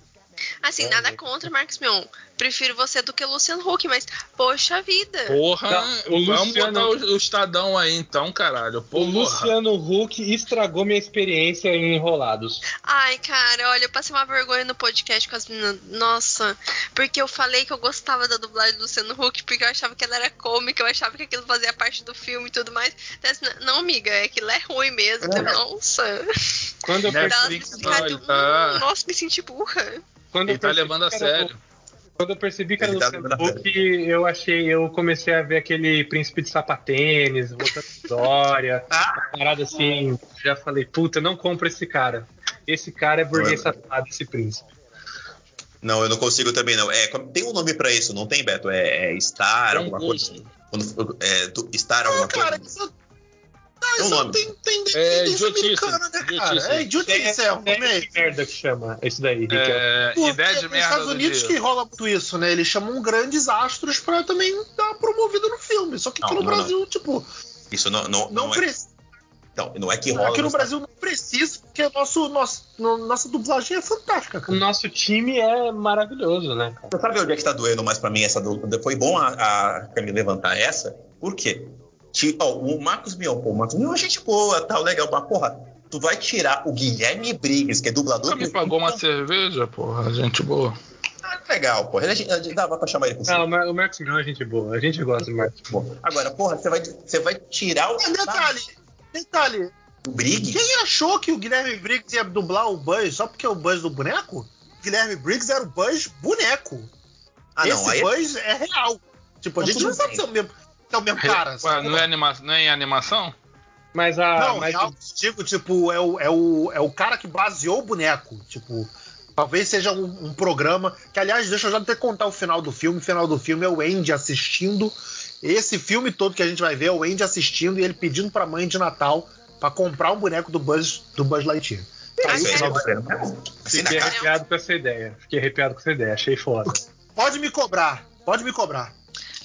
Assim, nada contra Marcos Mion. Prefiro você do que o Luciano Huck, mas poxa vida. Porra, Não, o vamos Luciano- botar o, o Estadão aí então, caralho. O Porra. Luciano Huck estragou minha experiência em Enrolados. Ai, cara, olha, eu passei uma vergonha no podcast com as meninas. Nossa, porque eu falei que eu gostava da dublagem do Luciano Huck, porque eu achava que ela era cômica, eu achava que aquilo fazia parte do filme e tudo mais. Então, assim, Não, amiga, aquilo é ruim mesmo. Nossa. Quando eu explicaram, não, ele tá- hum, Nossa, me senti burra. Quando Ele eu tá percebi levando a que era sério. Quando eu percebi que era tá Luciano Huck, eu achei, eu comecei a ver aquele príncipe de sapatênis, voltando história, uma parada assim, já falei, puta, não compro esse cara. Esse cara é burguês é- safado, esse príncipe. Não, eu não consigo também, não. É, tem um nome pra isso, não tem, Beto? É, é Star, alguma coisa. Quando- É, do- Star, alguma Ah, cara, coisa. isso, ah, Tem um isso nome. tem, tem É tendência idiotice, americana, né, cara? idiotice. É idiotice, é, é, realmente. que merda que chama esse daí, Rick. É, Porque ideia de nos merda Estados do Unidos dia. que rola muito isso, né? Eles chamam grandes astros pra também dar promovida no filme. Só que aqui Não, no não, Brasil, tipo, Isso não, não, não, não, é, precisa. não, não é que rola. Aqui no nos Brasil não precisa, porque nosso, nosso, no- nossa dublagem é fantástica, O cara. nosso time é maravilhoso, né, cara? Você sabe onde é que tá doendo mais pra mim essa? Foi bom a, a Camila levantar essa, por quê? Ti- ó, o Marcos Mion, pô, o Marcos Mion é gente boa, tal, legal, mas porra, tu vai tirar o Guilherme Briggs, que é dublador Nunca me pagou uma cerveja, porra, gente boa. Ah, legal, porra, ele, ele dava pra chamar ele com Não, o Mar- o Marcos Mion é gente boa, a gente gosta do Marcos Mion. Agora, porra, você vai, você vai tirar o, detalhe, detalhe, o Briggs? quem achou que o Guilherme Briggs ia dublar o Buzz só porque é o Buzz do boneco? Guilherme Briggs era o Buzz boneco. Ah, Esse não, aí Buzz é real. Tipo, a gente não sabe se é o mesmo, é o mesmo cara. Ué, não, é anima não é em animação? Mas a. Não, mas real, digo, tipo, é o, é, o, é o cara que baseou o boneco. Tipo, talvez seja um, um programa. Que, aliás, deixa eu já até contar o final do filme. O final do filme é o Andy assistindo. Esse filme todo que a gente vai ver é o Andy assistindo e ele pedindo pra mãe de Natal pra comprar um boneco do Buzz, do Buzz Lightyear. Aí sério? é na Fiquei arrepiado com essa ideia. Fiquei arrepiado com essa ideia, achei foda. Pode me cobrar, pode me cobrar.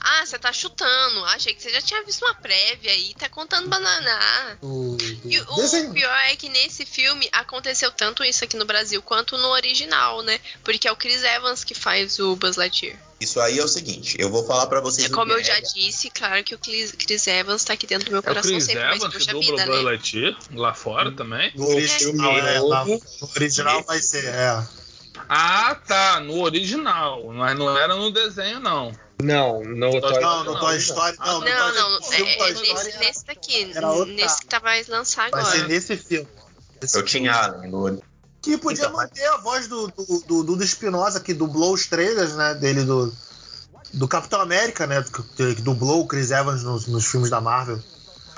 Ah, você tá chutando. Achei que você já tinha visto uma prévia aí, tá contando banana. Do, E o desenho. pior é que nesse filme aconteceu tanto isso aqui no Brasil quanto no original, né? Porque é o Chris Evans que faz o Buzz Lightyear. Isso aí é o seguinte, eu vou falar pra vocês. É como eu já é. disse, claro que o Chris, Chris Evans tá aqui dentro do meu É o coração Chris sempre, mas Evans que puxa dubla o vida, Buzz né? Lightyear, lá fora também. No original, filme é, novo. lá- no original vai ser, é. Ah, tá, no original, mas não era no desenho, não. Não, no Toy Toy Não, Não, no Toy não. Story, não. Não, não, no filme é, é Story nesse, nesse daqui, nesse que tá, vai lançar Vai agora. ser nesse filme. Esse Eu filme. tinha Allen no. Que podia Então, mas- manter a voz do, do, do Dudu Espinosa, que dublou os trailers, né? Dele do, do Capitão América, né? Que, que dublou o Chris Evans nos, nos filmes da Marvel.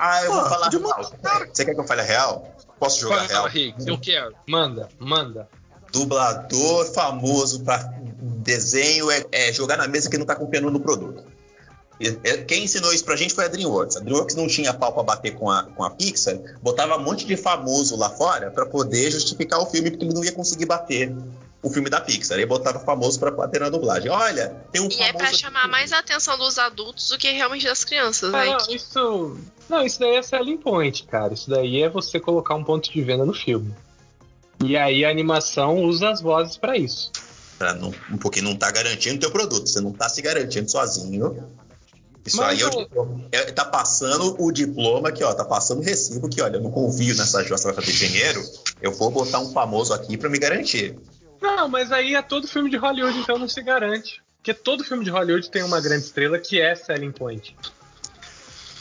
Ah, eu Pô, vou falar real. Você quer que eu fale a real? Posso jogar Fala, real? Rick, eu quero. Manda, manda. Dublador famoso pra desenho é, é jogar na mesa que não tá confiando no produto. E- é- Quem ensinou isso pra gente foi a DreamWorks. A DreamWorks não tinha pau pra bater com a, com a Pixar, botava um monte de famoso lá fora pra poder justificar o filme, porque ele não ia conseguir bater o filme da Pixar. Aí botava famoso pra bater na dublagem. Olha, tem um E é pra chamar mais a atenção dos adultos do que realmente das crianças, Ah, né? não, isso. Não, isso daí é selling point, cara. Isso daí é você colocar um ponto de venda no filme. E aí a animação usa as vozes pra isso. Pra não, porque não tá garantindo teu produto, você não tá se garantindo sozinho. Isso Mas aí é o diploma. É, tá passando o diploma aqui, ó. Tá passando o recibo que, olha, eu não confio nessa jossa vai fazer dinheiro. Eu vou botar um famoso aqui pra me garantir. Não, mas aí é todo filme de Hollywood, então não se garante. Porque todo filme de Hollywood tem uma grande estrela que é selling point.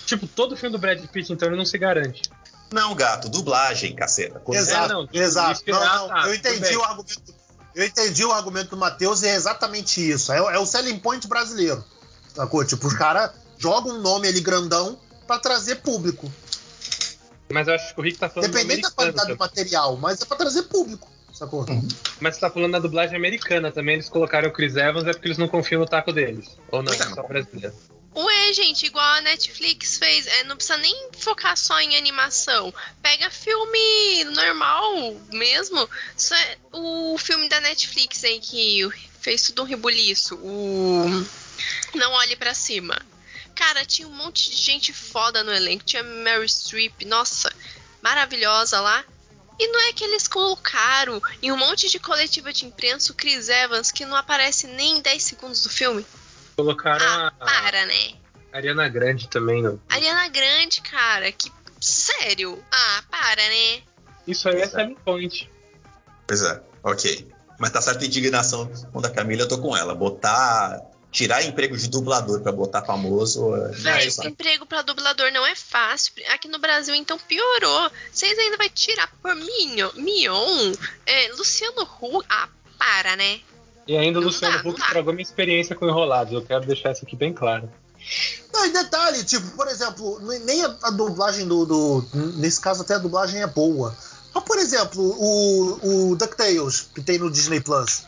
Tipo, todo filme do Brad Pitt, então ele não se garante. Não, gato, dublagem, caceta. Exato, não, exato. que- Não, não, eu entendi o argumento. Eu entendi o argumento do Matheus e é exatamente isso. É, é o selling point brasileiro. Sacou? Tipo, os caras jogam um nome ali grandão pra trazer público. Mas eu acho que o Rick tá falando do Independente da qualidade do material, mas é pra trazer público. Sacou? Mas você tá falando da dublagem americana também, eles colocaram o Chris Evans é porque eles não confiam no taco deles. Ou não, é só brasileiro. Ué, gente, igual a Netflix fez, é, não precisa nem focar só em animação. Pega filme normal mesmo. É o filme da Netflix aí que fez tudo um rebuliço. O Não Olhe Pra Cima. Cara, tinha um monte de gente foda no elenco. Tinha Mary Streep, nossa, maravilhosa lá. E não é que eles colocaram em um monte de coletiva de imprensa o Chris Evans, que não aparece nem em 10 segundos do filme. Colocaram Ah, a, para, né? Ariana Grande também. No... Ariana Grande, cara, que. Sério? Ah, para, né? Isso aí é selling point. Pois é, ok. Mas tá certa a indignação quando a Camila, eu tô com ela. Botar. Tirar emprego de dublador pra botar famoso. é- Véi, é, emprego pra dublador não é fácil. Aqui no Brasil, então, piorou. Vocês ainda vai tirar por Mion, Mion é, Luciano Huck. Ah, para, né? E ainda o Luciano Huck estragou minha experiência com Enrolados. Eu quero deixar isso aqui bem claro. Não, e detalhe, tipo, por exemplo, nem a, a dublagem do, do- Nesse caso, até a dublagem é boa. Mas, por exemplo, o, o DuckTales, que tem no Disney Plus.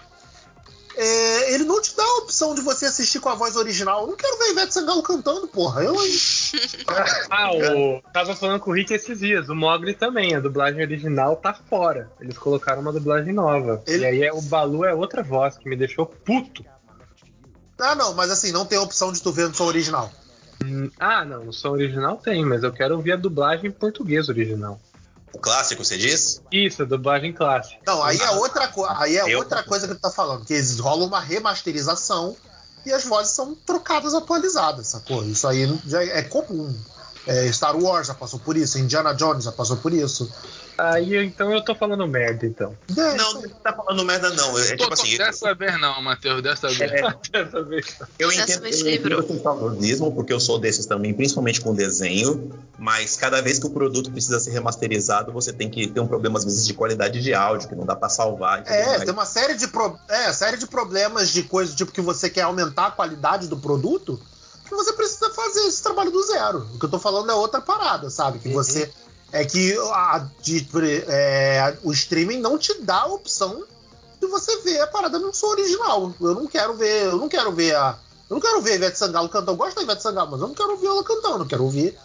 É, ele não te dá a opção de você assistir com a voz original. Eu não quero ver Ivete Sangalo cantando, porra. Eu, hein? Ah, o... tava falando com o Rick esses dias. O Mogli também. A dublagem original tá fora. Eles colocaram uma dublagem nova. Ele- E aí é- o Balu é outra voz que me deixou puto. Ah, não, mas assim, não tem a opção de tu ver no som original. Hum, Ah, não. No som original tem, mas eu quero ouvir a dublagem em português original. O clássico, você diz? Isso, dublagem clássica. Não, aí é outra, aí é Eu- outra coisa que tu tá falando, que eles rola uma remasterização e as vozes são trocadas, atualizadas, sacou? Isso aí já é comum. É, Star Wars já passou por isso, Indiana Jones já passou por isso. Aí então eu tô falando merda, então. É, Não, não tá falando merda, não. É, Tô- tipo tô- assim. dessa vez não, Matheus, dessa vez. É, Dessa vez. Eu entendo, eu entendo o saudosismo, porque eu sou desses também, principalmente com desenho, mas cada vez que o produto precisa ser remasterizado, você tem que ter um problema, às vezes, de qualidade de áudio, que não dá pra salvar. É, mais. tem uma série de, pro... é, série de problemas de coisas, tipo, que você quer aumentar a qualidade do produto, que você precisa fazer esse trabalho do zero. O que eu tô falando é outra parada, sabe? Que você. É que a, de- é, o streaming não te dá a opção de você ver a parada no som original. Eu não quero ver. Eu não quero ver a. Eu não quero ver a Ivete Sangalo cantando. Eu gosto da Ivete Sangalo, mas eu não quero ouvir ela cantando. Eu quero ouvir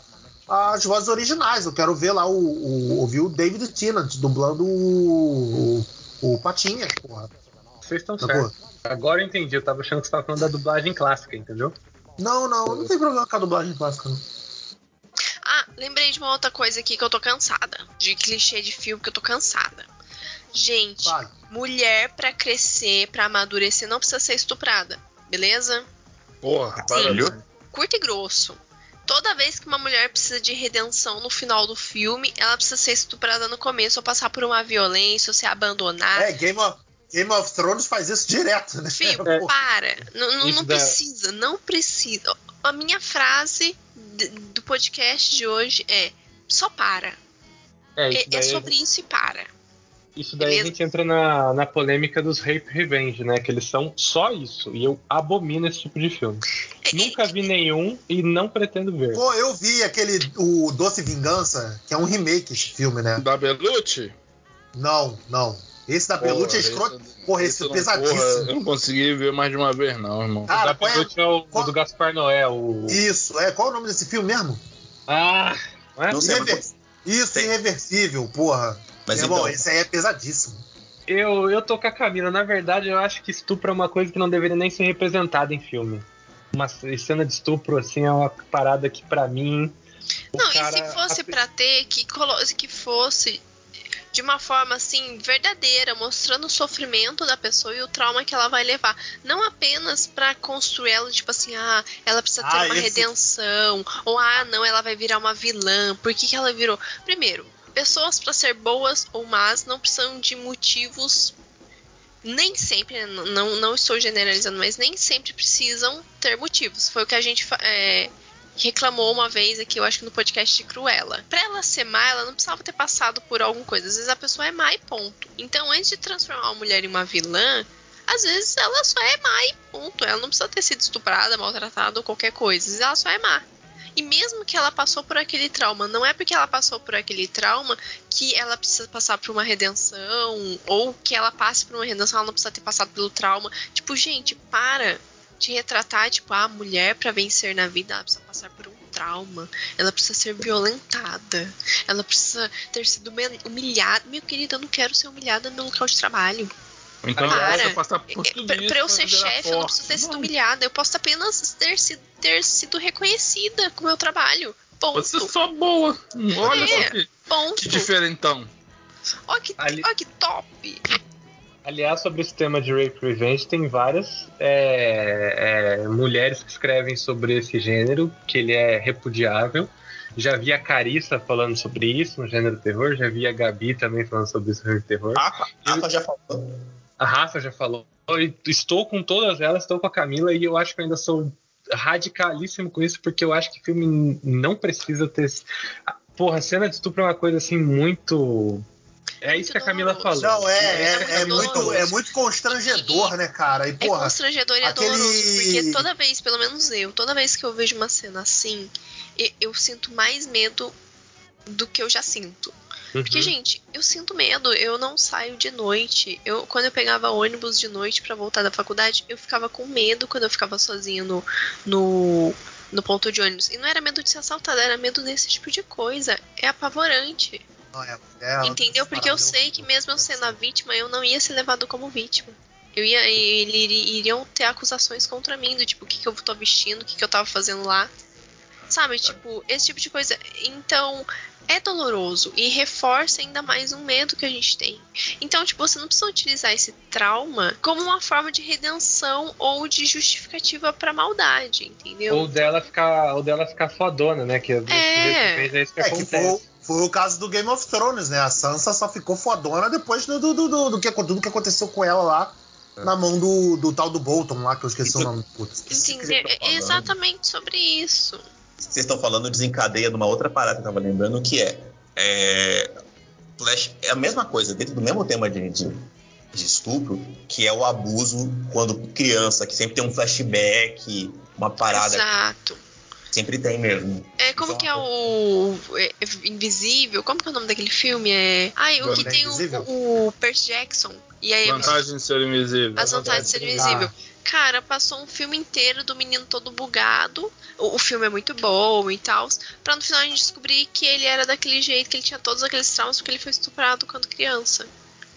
as vozes originais. Eu quero ver lá o. o ouvir o David Tennant dublando o. o, o Patinha, porra. Vocês estão Sacou? certos. Agora eu entendi. Eu tava achando que você tava falando da dublagem clássica, entendeu? Não, não, não tem problema com a dublagem clássica. Não. Ah, lembrei de uma outra coisa aqui que eu tô cansada. De clichê de filme que eu tô cansada. Gente, Vai. mulher pra crescer, pra amadurecer, não precisa ser estuprada. Beleza? Porra, para. Curto e grosso. Toda vez que uma mulher precisa de redenção no final do filme, ela precisa ser estuprada no começo, ou passar por uma violência, ou ser abandonada. É, Game of, Game of Thrones faz isso direto, né? Filho, Porra. para. Não, não- não dá- precisa, não precisa. A minha frase do podcast de hoje é: só para. É, É, isso é daí sobre isso e para. Isso daí Beleza. a gente entra na, na polêmica dos Rape Revenge, né? Que eles são só isso. E eu abomino esse tipo de filme. Nunca vi nenhum e não pretendo ver. Pô, eu vi aquele. O Doce Vingança, que é um remake esse filme, né? Da Belucci? Não, não. Esse da Belucci é escroto. Porra, esse é não- pesadíssimo. porra, eu não consegui ver mais de uma vez, não, irmão. O Cara, da qual é- é o, qual- o do Gaspar Noé, o. Isso, é. Qual é o nome desse filme mesmo? Ah! Não é? Não sei, Irrever- mas- Isso, Tem. Irreversível, porra. Mas Irmão, então- esse aí é pesadíssimo. Eu, eu tô com a Camila. Na verdade, eu acho que estupro é uma coisa que não deveria nem ser representada em filme. Uma cena de estupro, assim, é uma parada que pra mim. o Não, cara- e se fosse pra ter, que, colo- que fosse de uma forma assim verdadeira, mostrando o sofrimento da pessoa e o trauma que ela vai levar, não apenas pra construir ela tipo assim, ah, ela precisa ter Ah, uma esse- redenção, ou ah, não, ela vai virar uma vilã. Por que, que ela virou? Primeiro, pessoas pra ser boas ou más não precisam de motivos nem sempre, não, não estou generalizando, mas nem sempre precisam ter motivos. Foi o que a gente é, reclamou uma vez aqui, eu acho que no podcast de Cruella. Pra ela ser má, ela não precisava ter passado por alguma coisa. Às vezes a pessoa é má e ponto. Então, antes de transformar uma mulher em uma vilã, às vezes ela só é má e ponto. Ela não precisa ter sido estuprada, maltratada ou qualquer coisa. Às vezes ela só é má. E mesmo que ela passou por aquele trauma, não é porque ela passou por aquele trauma que ela precisa passar por uma redenção, ou que ela passe por uma redenção, ela não precisa ter passado pelo trauma. Tipo, gente, para de retratar, tipo, a mulher pra vencer na vida, ela precisa passar por um trauma, ela precisa ser violentada, ela precisa ter sido humil- humilhada. Meu querido, eu não quero ser humilhada no local de trabalho. Então Para. ela precisa passar por É, tudo pra, isso pra eu ser chefe, eu não preciso ter sido Não, humilhada, eu posso apenas ter sido, ter sido reconhecida com o meu trabalho. Ponto. Você é só boa. Olha É. só que, Ponto. que diferentão. Ó que, Ali- ó que top. Aliás, sobre esse tema de Rape Revenge, tem várias é, é, mulheres que escrevem sobre esse gênero, que ele é repudiável. Já vi a Carissa falando sobre isso no gênero terror, já vi a Gabi também falando sobre isso no gênero terror. Rafa, Rafa já falou. A Rafa já falou. E estou com todas elas, estou com a Camila e eu acho que eu ainda sou radicalíssimo com isso, porque eu acho que filme não precisa ter. Porra, cena de estupro é uma coisa assim muito. É isso que a Camila falou. Não, é, É é, muito é muito, é muito constrangedor, né, cara? E, É porra, constrangedor e é aquele- doloroso, porque toda vez, pelo menos eu, toda vez que eu vejo uma cena assim, eu, eu sinto mais medo do que eu já sinto. Uhum. Porque, gente, eu sinto medo, eu não saio de noite. Eu, quando eu pegava ônibus de noite pra voltar da faculdade, eu ficava com medo quando eu ficava sozinha no, no, no ponto de ônibus. E não era medo de ser assaltada, era medo desse tipo de coisa. É apavorante. Não, é- é- Entendeu? Porque eu sei que mesmo eu sendo a vítima, eu não ia ser levado como vítima. Eu ia, ele, iri- iriam ter acusações contra mim, do tipo, o que, que eu tô vestindo, o que, que eu tava fazendo lá. Sabe, tipo, esse tipo de coisa. Então, é doloroso e reforça ainda mais um medo que a gente tem. Então, tipo, você não precisa utilizar esse trauma como uma forma de redenção ou de justificativa pra maldade, entendeu? Ou dela ficar, ou dela ficar fodona, né? Que às vezes É. fez é isso que É que foi, acontece. o- foi o caso do Game of Thrones, né? A Sansa só ficou fodona depois do, do, do, do, do que, tudo que aconteceu com ela lá na mão do, do tal do Bolton lá, que eu esqueci o nome. Putz. Entendeu? É exatamente sobre isso. Vocês estão falando desencadeia de uma outra parada que eu tava lembrando, que é, é. Flash é a mesma coisa, dentro do mesmo tema de, de, de estupro, que é o abuso quando criança, que sempre tem um flashback, uma parada. Exato. Sempre tem mesmo. É como Então, que é o é, é, Invisível? Como que é o nome daquele filme? É. Ai, o que tem Invisível? o, o Percy Jackson. E aí Vantagem de ser invisível. as vantagens de ser invisível. Cara, passou um filme inteiro do menino todo bugado. O, o filme é muito bom e tal. Pra no final a gente descobrir que ele era daquele jeito, que ele tinha todos aqueles traumas porque ele foi estuprado quando criança.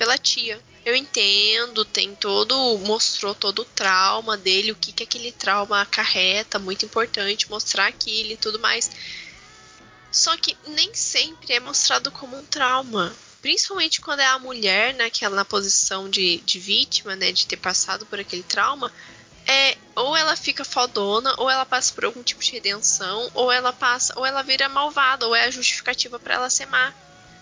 Pela tia. Eu entendo, tem todo. mostrou todo o trauma dele, o que, que aquele trauma acarreta, muito importante mostrar aquilo e tudo mais. Só que nem sempre é mostrado como um trauma. Principalmente quando é a mulher naquela na posição de, de vítima, né? De ter passado por aquele trauma. É, ou ela fica fodona, ou ela passa por algum tipo de redenção, ou ela passa, ou ela vira malvada, ou é a justificativa pra ela ser má.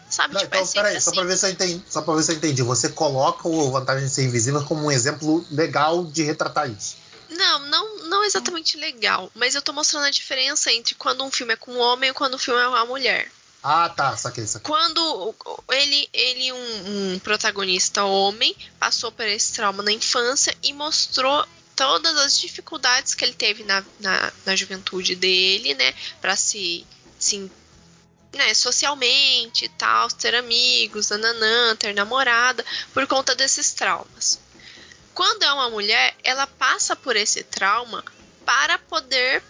Sabe? Não, tipo, é então, sempre peraí, só assim. pra ver se eu entendi. Só pra ver se eu entendi. Você coloca o Vantagem de Ser Invisível como um exemplo legal de retratar isso. Não, não, não exatamente legal, mas eu tô mostrando a diferença entre quando um filme é com um homem e quando um filme é com uma mulher. Ah, tá, saquei, saquei. Quando o- o- ele, ele um, um protagonista homem, passou por esse trauma na infância e mostrou todas as dificuldades que ele teve na, na, na juventude dele, né? Pra se, se né, socialmente e tal, ter amigos, nananã, ter namorada, por conta desses traumas. Quando é uma mulher, ela passa por esse trauma para poder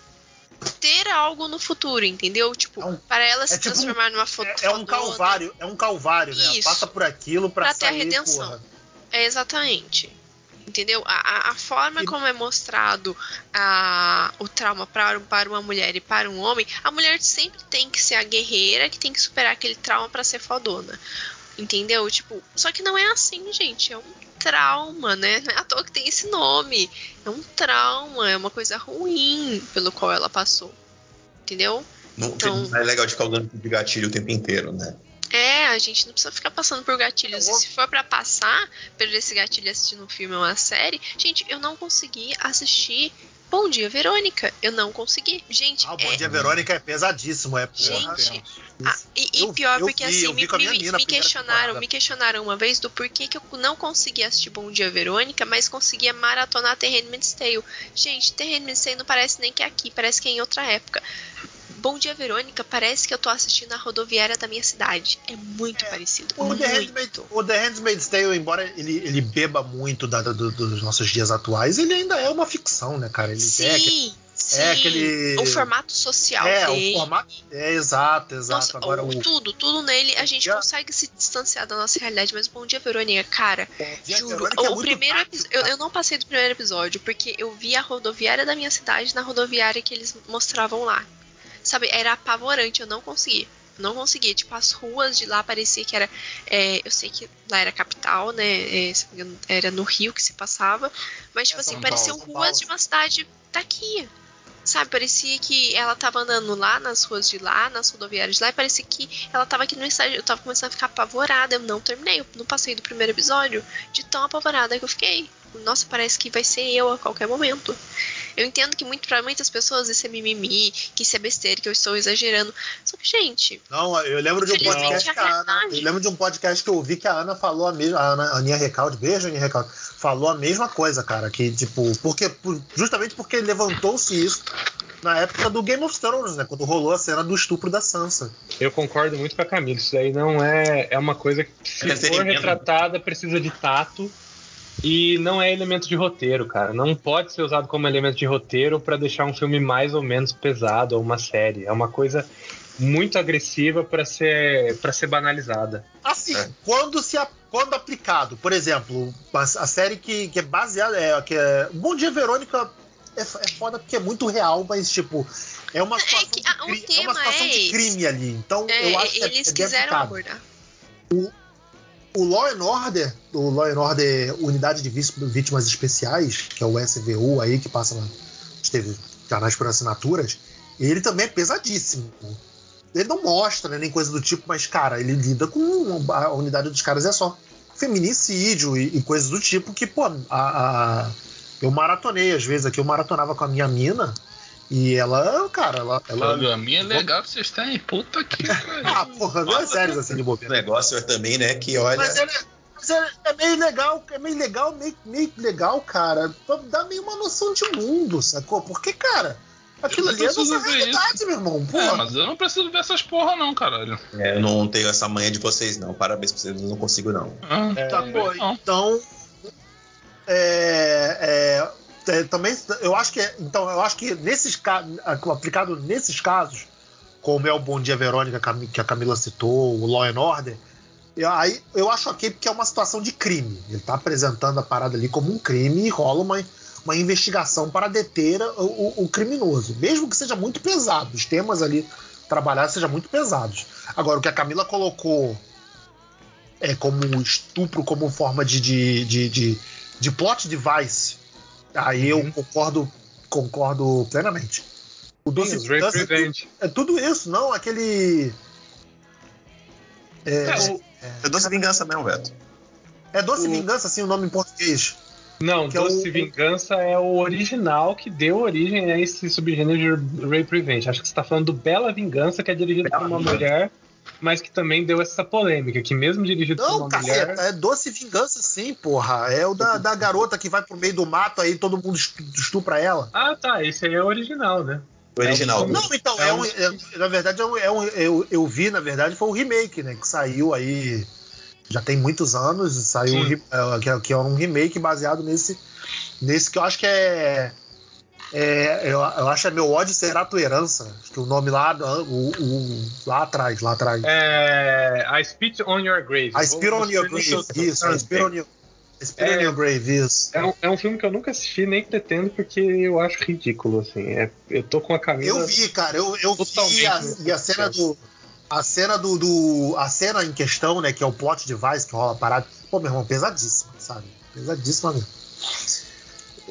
ter algo no futuro, entendeu? Tipo, É um- para ela se tipo um- transformar numa foto. É, é um calvário, é um calvário, né? Isso. Passa por aquilo Pra ter a redenção. porra. É exatamente. Entendeu? A, a- forma como é mostrado a, o trauma para, para uma mulher e para um homem, a mulher sempre tem que ser a guerreira que tem que superar aquele trauma para ser fodona. Entendeu? Tipo, só que não é assim, gente. É um trauma, né? Não é à toa que tem esse nome. É um trauma, é uma coisa ruim pelo qual ela passou. Entendeu? Não, Então- não é legal de ficar usando de gatilho o tempo inteiro, né? É, a gente não precisa ficar passando por gatilhos. É, E se for pra passar por esse gatilho assistindo um filme ou uma série, gente, eu não consegui assistir Bom Dia Verônica. Eu não consegui. Gente, Ah, Bom é, Dia Verônica é pesadíssimo, é porra. Gente, ah, e, e pior eu porque vi, assim, eu vi me, com a minha me- me primeira questionaram, temporada. me questionaram uma vez do porquê que eu não consegui assistir Bom Dia Verônica, mas conseguia maratonar The Handmaid's Tale. Gente, The Handmaid's Tale não parece nem que é aqui, parece que é em outra época. Bom Dia Verônica parece que eu tô assistindo a rodoviária da minha cidade. É muito parecido. O The, muito. Handmaid, o The Handmaid's Tale, embora ele, ele beba muito da- do- dos nossos dias atuais, ele ainda é uma ficção, né, cara? Ele Sim, é, aquele- sim. é aquele- O formato social é, dele. o formato. É, exato, exato. Nossa, Agora, o- o tudo, tudo nele, a gente Dia- consegue se distanciar da nossa realidade, mas Bom Dia Verônica, cara, Dia juro, Verônica é o primeiro episódio, eu, eu não passei do primeiro episódio, porque eu vi a rodoviária da minha cidade na rodoviária que eles mostravam lá. Sabe, era apavorante, eu não consegui. Não conseguia, tipo, as ruas de lá parecia que era. é, eu sei que lá era capital, né? é, era no Rio que se passava. Mas, tipo É, assim, pareciam Paulo, ruas de uma cidade daqui. Sabe, parecia que ela tava andando lá nas ruas de lá, nas rodoviárias de lá, e parecia que ela tava aqui no estádio. Eu tava começando a ficar apavorada. Eu não terminei, eu não passei do primeiro episódio de tão apavorada que eu fiquei. Nossa, parece que vai ser eu a qualquer momento. Eu entendo que muito, pra muitas pessoas isso é mimimi, que isso é besteira, que eu estou exagerando. Só que, gente, Não, eu lembro de um podcast é que a Ana. Eu lembro de um podcast que eu ouvi que a Ana falou a mesma. A Ana, a Aninha Recalde, beijo, Aninha Recalde. Falou a mesma coisa, cara. Que, tipo, porque, por- justamente porque levantou-se isso na época do Game of Thrones, né? Quando rolou a cena do estupro da Sansa. Eu concordo muito com a Camila. Isso daí não é, é uma coisa que, se for Entretenimento. retratada, precisa de tato. E não é elemento de roteiro, cara. Não pode ser usado como elemento de roteiro pra deixar um filme mais ou menos pesado ou uma série. É uma coisa muito agressiva pra ser para ser banalizada. Assim, É. quando se a- quando aplicado, por exemplo, a, a série que, que é baseada. É, que é, Bom Dia Verônica é, é foda porque é muito real, mas tipo. É uma É situação, que, de, ah, o cri- é uma situação é de crime ali. Então é, eu acho que é- eles é quiseram abordar. O Law and Order, o Law and Order Unidade de Vítimas Especiais, que é o SVU aí, que passa na, teve canais por assinaturas, ele também é pesadíssimo. Ele não mostra né, nem coisa do tipo, mas, cara, ele lida com. A unidade dos caras é só feminicídio e, e coisas do tipo que, pô, a, a- eu maratonei às vezes aqui, eu maratonava com a minha mina e ela, cara, ela. ela Programinha legal que vocês têm. Puta que ah, porra, não é sério assim de O bobeira. negócio é também, né, que olha. Mas, ele, mas é, é meio legal, é meio legal, meio, meio legal, cara. Pra dar meio uma noção de mundo, sacou? Porque, cara, aquilo ali é nossa realidade, meu irmão. É, Porra. mas eu não preciso ver essas porra, não, caralho. É, eu não tenho essa manha de vocês, não. Parabéns pra vocês, eu não consigo, não. Ah, Tá, pô, não. então. É, é, é, também eu acho que é- então eu acho que nesses ca- aplicado nesses casos como é o Bom Dia Verônica que a Camila citou o Law and Order eu, aí eu acho ok porque é uma situação de crime. Ele tá apresentando a parada ali como um crime e rola uma, uma investigação para deter o, o- o criminoso. Mesmo que seja muito pesado os temas ali trabalhados sejam muito pesados. Agora o que a Camila colocou é, como estupro como forma de, de, de, de, de plot device, aí eu concordo, concordo plenamente. O Doce Sim, é, é tudo isso, não aquele. É, É, o- é doce vingança mesmo, Veto. é Doce o- Vingança, assim, o nome em português. Não, Que é Doce o- Vingança é o original que deu origem a esse subgênero de Rape Revenge. Acho que você tá falando do Bela Vingança, que é dirigido Bela por uma Vingança. mulher mas que também deu essa polêmica, que mesmo dirigido por Não, uma caceta, mulher. é doce vingança sim, porra. É o da, da garota que vai pro meio do mato aí todo mundo estu- estupra ela. Ah, tá, esse aí é o original, né? O original. É um- Não, então, É é um- um, é- na verdade, é um, é um- eu, eu vi, na verdade, foi o remake, né? Que saiu aí. Já tem muitos anos, saiu um é, que, é- que é um remake baseado nesse. Nesse que eu acho que é. É, eu, eu acho que é Meu ódio será tua herança. Acho que o nome lá, o, o- lá atrás, lá atrás. É, I Spit on Your Grave. I Spit on Your Grave, isso, I Spit on Your, É. Your Grave, isso. É um, é um filme que eu nunca assisti, nem pretendo, porque eu acho ridículo, assim. É- eu tô com a camisa. Eu vi, cara, eu, eu vi a, e a cena do. A cena do, do- A cena em questão, né? Que é o plot device que rola parado. Pô, meu irmão, pesadíssima, sabe? Pesadíssima mesmo.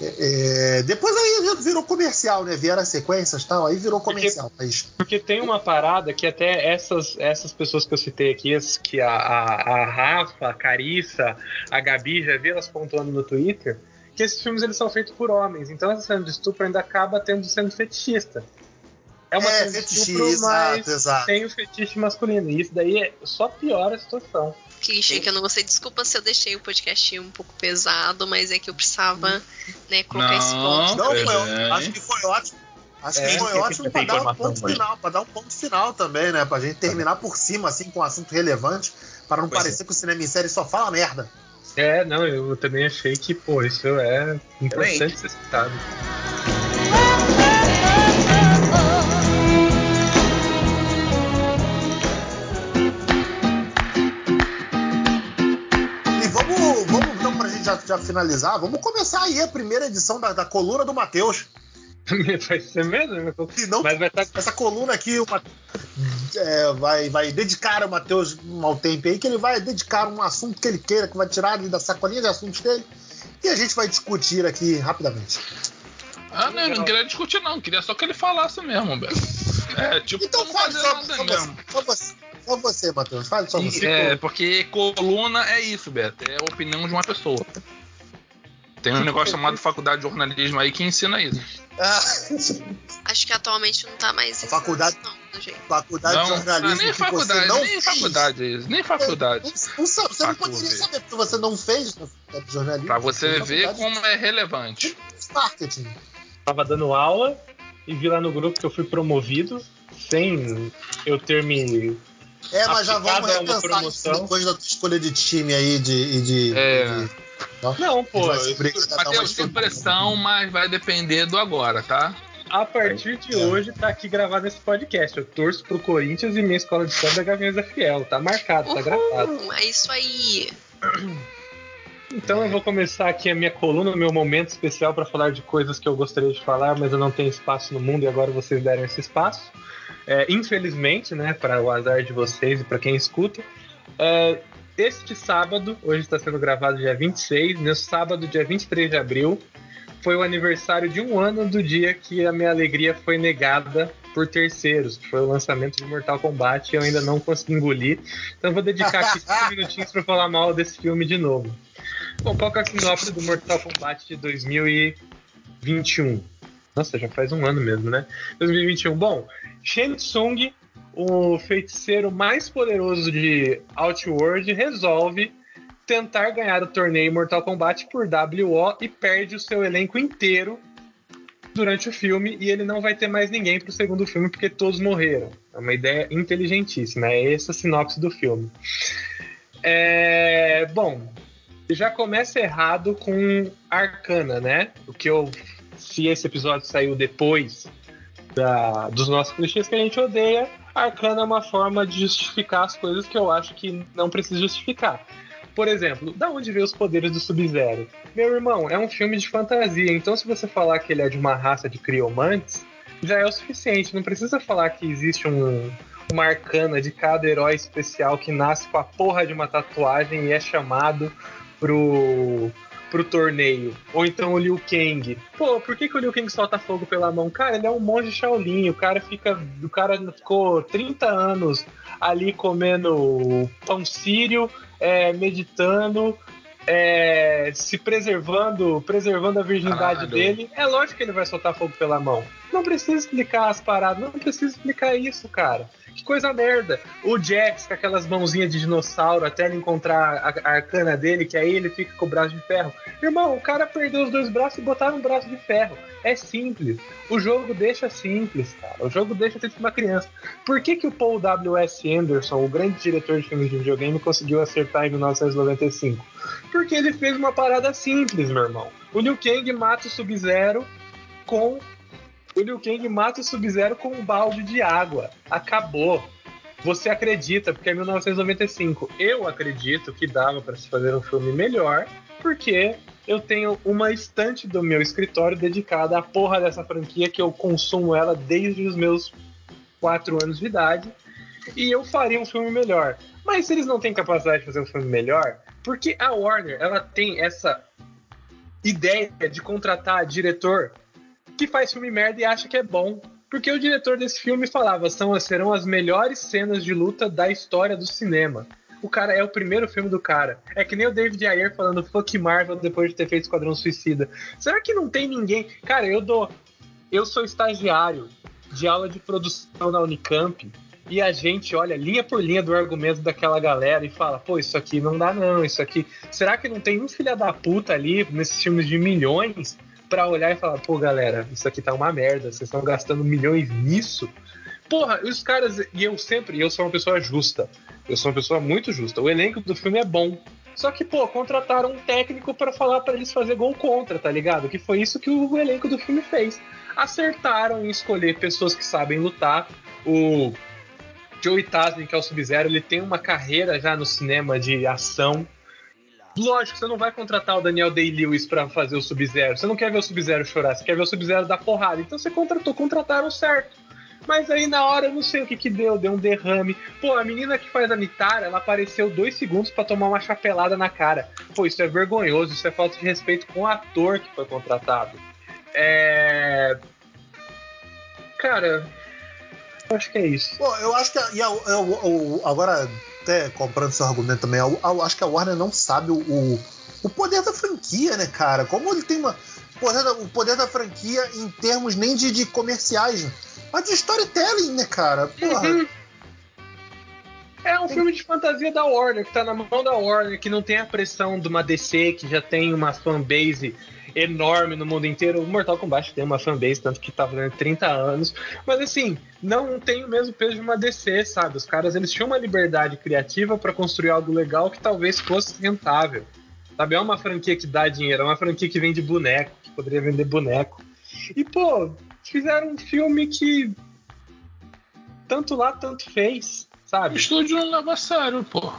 É, é, depois aí virou comercial, né? Vieram as sequências e tal, aí virou comercial. Mas Porque tem uma parada que até essas, essas pessoas que eu citei aqui, que a, a, a Rafa, a Carissa, a Gabi, já vi elas pontuando no Twitter, que esses filmes eles são feitos por homens. Então essa cena de estupro ainda acaba tendo sendo fetichista. É uma É, cena de estupro, mas exato, exato. tem o fetiche masculino. E isso daí é- só piora a situação. Clichê que eu não gostei. Desculpa se eu deixei o podcast um pouco pesado, mas é que eu precisava, né, colocar esse ponto. não, foi, é. acho que foi ótimo. Acho É, que foi ótimo ter dar um ponto final, para dar um ponto final também, né? Pra gente terminar por cima, assim, com um assunto relevante, para não Pois é. parecer que o cinema em série só fala merda. É, não, eu também achei que, pô, isso é importante ser citado. Já, finalizar, vamos começar aí a primeira edição da, da coluna do Matheus. vai ser mesmo? Se não, Mas vai estar essa coluna aqui, o Ma- é, vai, vai dedicar o Matheus um mau tempo aí, que ele vai dedicar um assunto que ele queira, que vai tirar ali da sacolinha de assuntos dele, e a gente vai discutir aqui rapidamente. Ah, não, eu não queria discutir, não. Queria só que ele falasse mesmo, velho. É, tipo, Então não fale fazer só, nada só, você, mesmo. só você, só você, Matheus, fale só você. É, porque coluna é isso, Beto. É a opinião de uma pessoa. Tem um negócio chamado faculdade de jornalismo aí que ensina isso. Ah, Acho que atualmente não tá mais faculdade- não, do jeito. faculdade Não, de jornalismo ah, nem que faculdade, você não nem fez. faculdade é isso, nem faculdade. Não, não você não Facu, poderia velho. saber, porque você não fez na faculdade de jornalismo. Pra você ver como é relevante. de marketing. tava dando aula e vi lá no grupo que eu fui promovido sem eu ter me. É, mas já vamos repensar isso depois da tua escolha de time aí de. de, É. de- Não, pô, Matheus, sem pressão, mas vai depender do agora, tá? a partir de É. hoje tá aqui gravado esse podcast. Eu torço pro Corinthians e minha escola de samba é Gaviões da Fiel. Tá marcado, tá gravado. Uhul, é isso aí. Então eu vou começar aqui a minha coluna, o meu momento especial para falar de coisas que eu gostaria de falar, mas eu não tenho espaço no mundo e agora vocês deram esse espaço. É, infelizmente, né, para o azar de vocês e para quem escuta, é, este sábado, hoje está sendo gravado dia 26, no sábado, dia 23 de abril, foi o aniversário de um ano do dia que a minha alegria foi negada por terceiros, que foi o lançamento de Mortal Kombat e eu ainda não consegui engolir. Então vou dedicar aqui 5 minutinhos para falar mal desse filme de novo. Bom, qual é a sinopse do Mortal Kombat de 2021? Nossa, já faz um ano mesmo, né? 2021. Bom, Shang Tsung, o feiticeiro mais poderoso de Outworld, resolve tentar ganhar o torneio Mortal Kombat por WO e perde o seu elenco inteiro durante o filme e ele não vai ter mais ninguém pro segundo filme porque todos morreram. É uma ideia inteligentíssima, é essa a sinopse do filme. É, bom, já começa errado com Arcana, né? O que eu. Se esse episódio saiu depois da- dos nossos clichês que a gente odeia, Arcana é uma forma de justificar as coisas que eu acho que não precisa justificar. Por exemplo, da onde veio os poderes do Sub-Zero? Meu irmão, é um filme de fantasia, então se você falar que ele é de uma raça de criomantes, já é o suficiente. Não precisa falar que existe um, uma arcana de cada herói especial que nasce com a porra de uma tatuagem e é chamado pro, pro torneio. Ou então o Liu Kang. Pô, por que, que o Liu Kang solta fogo pela mão? Cara, ele é um monge Shaolin. O cara fica. O cara ficou 30 anos ali comendo pão sírio, é, meditando. é, se preservando, preservando a virgindade Caralho. dele, é lógico que ele vai soltar fogo pela mão. Não precisa explicar as paradas, não precisa explicar isso, cara. Que coisa merda. O Jax com aquelas mãozinhas de dinossauro até ele encontrar a, a arcana dele, que aí ele fica com o braço de ferro. Irmão, o cara perdeu os dois braços e botaram um braço de ferro. É simples. O jogo deixa simples, cara. O jogo deixa ser uma criança. Por que, que o Paul W.S. Anderson, o grande diretor de filmes de videogame, conseguiu acertar em 1995? Porque ele fez uma parada simples, meu irmão. O Liu Kang mata o Sub-Zero com o Liu Kang mata o Sub-Zero com um balde de água. Acabou. Você acredita, porque é 1995. Eu acredito que dava para se fazer um filme melhor, porque eu tenho uma estante do meu escritório dedicada à porra dessa franquia que eu consumo ela desde os meus 4 anos de idade. E eu faria um filme melhor. Mas se eles não têm capacidade de fazer um filme melhor, porque a Warner ela tem essa ideia de contratar diretor que faz filme merda e acha que é bom. Porque o diretor desse filme falava, são, serão as melhores cenas de luta da história do cinema. O cara é o primeiro filme do cara. É que nem o David Ayer falando fuck Marvel depois de ter feito Esquadrão Suicida. Será que não tem ninguém? Cara, eu dou. Eu sou estagiário de aula de produção na Unicamp e a gente olha linha por linha do argumento daquela galera e fala, pô, isso aqui não dá não, isso aqui. Será que não tem um filho da puta ali nesses filmes de milhões para olhar e falar, pô, galera, isso aqui tá uma merda, vocês estão gastando milhões nisso. Porra, os caras, e eu sempre, eu sou uma pessoa justa, eu sou uma pessoa muito justa. O elenco do filme é bom. Só que, pô, contrataram um técnico para falar para eles fazer gol contra, tá ligado? Que foi isso que o elenco do filme fez. Acertaram em escolher pessoas que sabem lutar. O Joey Tasman, que é o Sub-Zero, ele tem uma carreira já no cinema de ação. Lógico, você não vai contratar o Daniel Day-Lewis para fazer o Sub-Zero. Você não quer ver o Sub-Zero chorar, você quer ver o Sub-Zero dar porrada. Então você contratou, contrataram certo. Mas aí na hora eu não sei o que que deu, deu um derrame. Pô, a menina que faz a Nitara, ela apareceu dois segundos para tomar uma chapelada na cara. Pô, isso é vergonhoso, isso é falta de respeito com o ator que foi contratado. É. Cara, acho que é isso. Pô, eu acho que. A, a, a, agora, até comprando seu argumento também, eu, acho que a Warner não sabe o, o poder da franquia, né, cara? Como ele tem uma. O poder da, o poder da franquia em termos nem de, de comerciais, mas de storytelling, né, cara? Porra. Uhum. É um tem... filme de fantasia da Warner, que tá na mão da Warner, que não tem a pressão de uma DC, que já tem uma fanbase enorme no mundo inteiro. O Mortal Kombat tem uma fanbase, tanto que tá fazendo 30 anos. Mas assim, não tem o mesmo peso de uma DC, sabe? Os caras eles tinham uma liberdade criativa para construir algo legal que talvez fosse rentável. Sabe? É uma franquia que dá dinheiro, é uma franquia que vende boneco, que poderia vender boneco. E, pô, fizeram um filme que tanto lá, tanto fez, sabe? O estúdio não leva a sério, pô.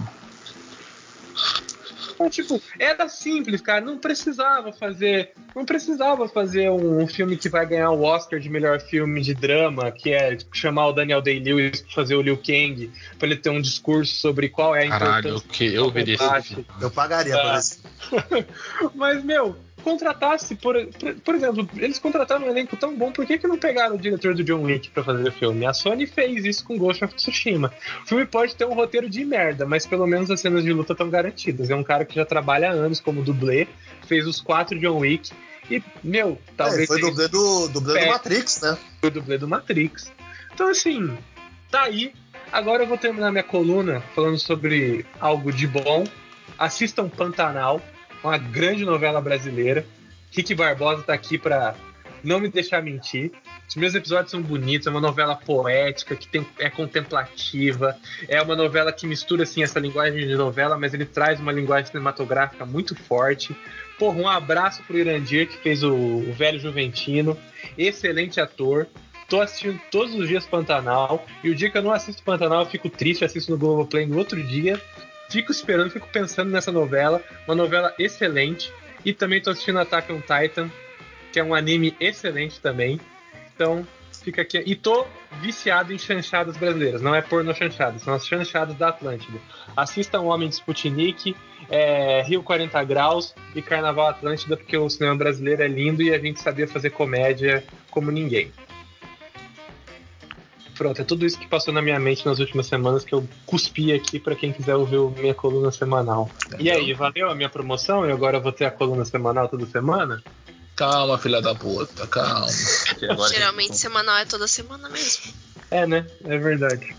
Então, tipo, era simples, cara. Não precisava fazer. Não precisava fazer um, filme que vai ganhar o Oscar de melhor filme de drama, que é tipo, chamar o Daniel Day-Lewis pra fazer o Liu Kang, pra ele ter um discurso sobre qual é a importância. Caralho, que eu veria. Eu pagaria é. por isso. Mas, meu, contratasse, por, por, por, exemplo, eles contrataram um elenco tão bom, por que, que não pegaram o diretor do John Wick para fazer o filme? A Sony fez isso com Ghost of Tsushima. O filme pode ter um roteiro de merda, mas pelo menos as cenas de luta estão garantidas. É um cara que já trabalha há anos como dublê, fez os quatro John Wick. E, meu, talvez. É, foi dublê do, dublê do Matrix, né? Foi dublê do Matrix. Então, assim, tá aí. Agora eu vou terminar minha coluna falando sobre algo de bom. Assistam Pantanal uma grande novela brasileira. Rick Barbosa tá aqui para não me deixar mentir. Os meus episódios são bonitos, é uma novela poética, que tem, é contemplativa, é uma novela que mistura assim essa linguagem de novela, mas ele traz uma linguagem cinematográfica muito forte. Porra, um abraço pro Irandir, que fez o, o velho Juventino, excelente ator. Tô assistindo todos os dias Pantanal, e o dia que eu não assisto Pantanal, eu fico triste, assisto no Globoplay no outro dia, fico esperando, fico pensando nessa novela. Uma novela excelente. E também tô assistindo Attack on Titan, que é um anime excelente também. Então, fica aqui. E tô viciado em chanchadas brasileiras. Não é porno chanchadas, são as chanchadas da Atlântida. Assistam Homem de Sputnik, é, Rio 40 Graus e Carnaval Atlântida, porque o cinema brasileiro é lindo e a gente sabia fazer comédia como ninguém. Pronto, é tudo isso que passou na minha mente nas últimas semanas que eu cuspi aqui para quem quiser ouvir minha coluna semanal. E aí, valeu a minha promoção? E agora eu vou ter a coluna semanal toda semana? Calma, filha da puta, calma. Geralmente semanal é toda semana mesmo. É, né? É verdade.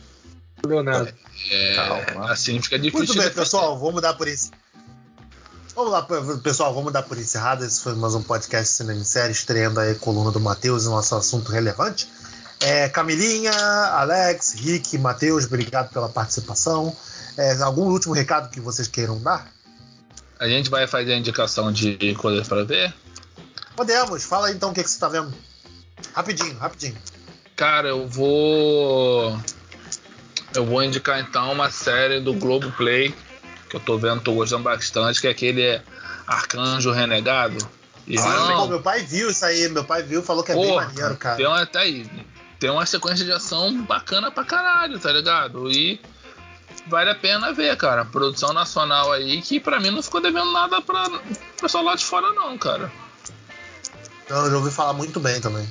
Leonardo. É, Calma. assim fica difícil. Muito bem, pessoal, vamos dar por isso. Vamos lá, pessoal, vamos dar por encerrado. Esse foi mais um podcast Cinema em Série, estreando aí a coluna do Matheus e nosso assunto relevante. É, Camilinha, Alex, Rick, Matheus, obrigado pela participação. É, algum último recado que vocês queiram dar? A gente vai fazer a indicação de coisas pra ver. Podemos, fala então o que, que você está vendo. Rapidinho, rapidinho. Cara, eu vou. Eu vou indicar então uma série do Globoplay que eu tô vendo, tô gostando bastante, que é aquele Arcanjo Renegado. Irmão, meu pai viu isso aí, meu pai viu, falou que é bem porra, maneiro, cara. tem tá aí, tem uma sequência de ação bacana pra caralho, tá ligado? E vale a pena ver, cara. Produção nacional aí que pra mim não ficou devendo nada pra pessoal lá de fora, não, cara. Eu já ouvi falar muito bem também.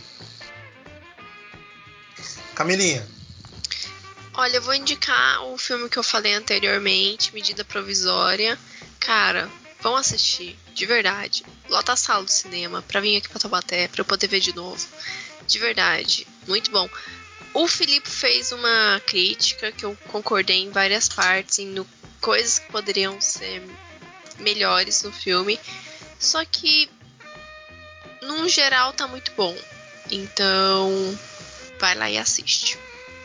Camilinha, Olha, eu vou indicar o filme que eu falei anteriormente, Medida Provisória. Cara, vão assistir, de verdade. Lota a sala do cinema pra vir aqui pra Taubaté, pra eu poder ver de novo. De verdade, muito bom. O Filipe fez uma crítica que eu concordei em várias partes, em coisas que poderiam ser melhores no filme. Só que, num geral, tá muito bom. Então, vai lá e assiste.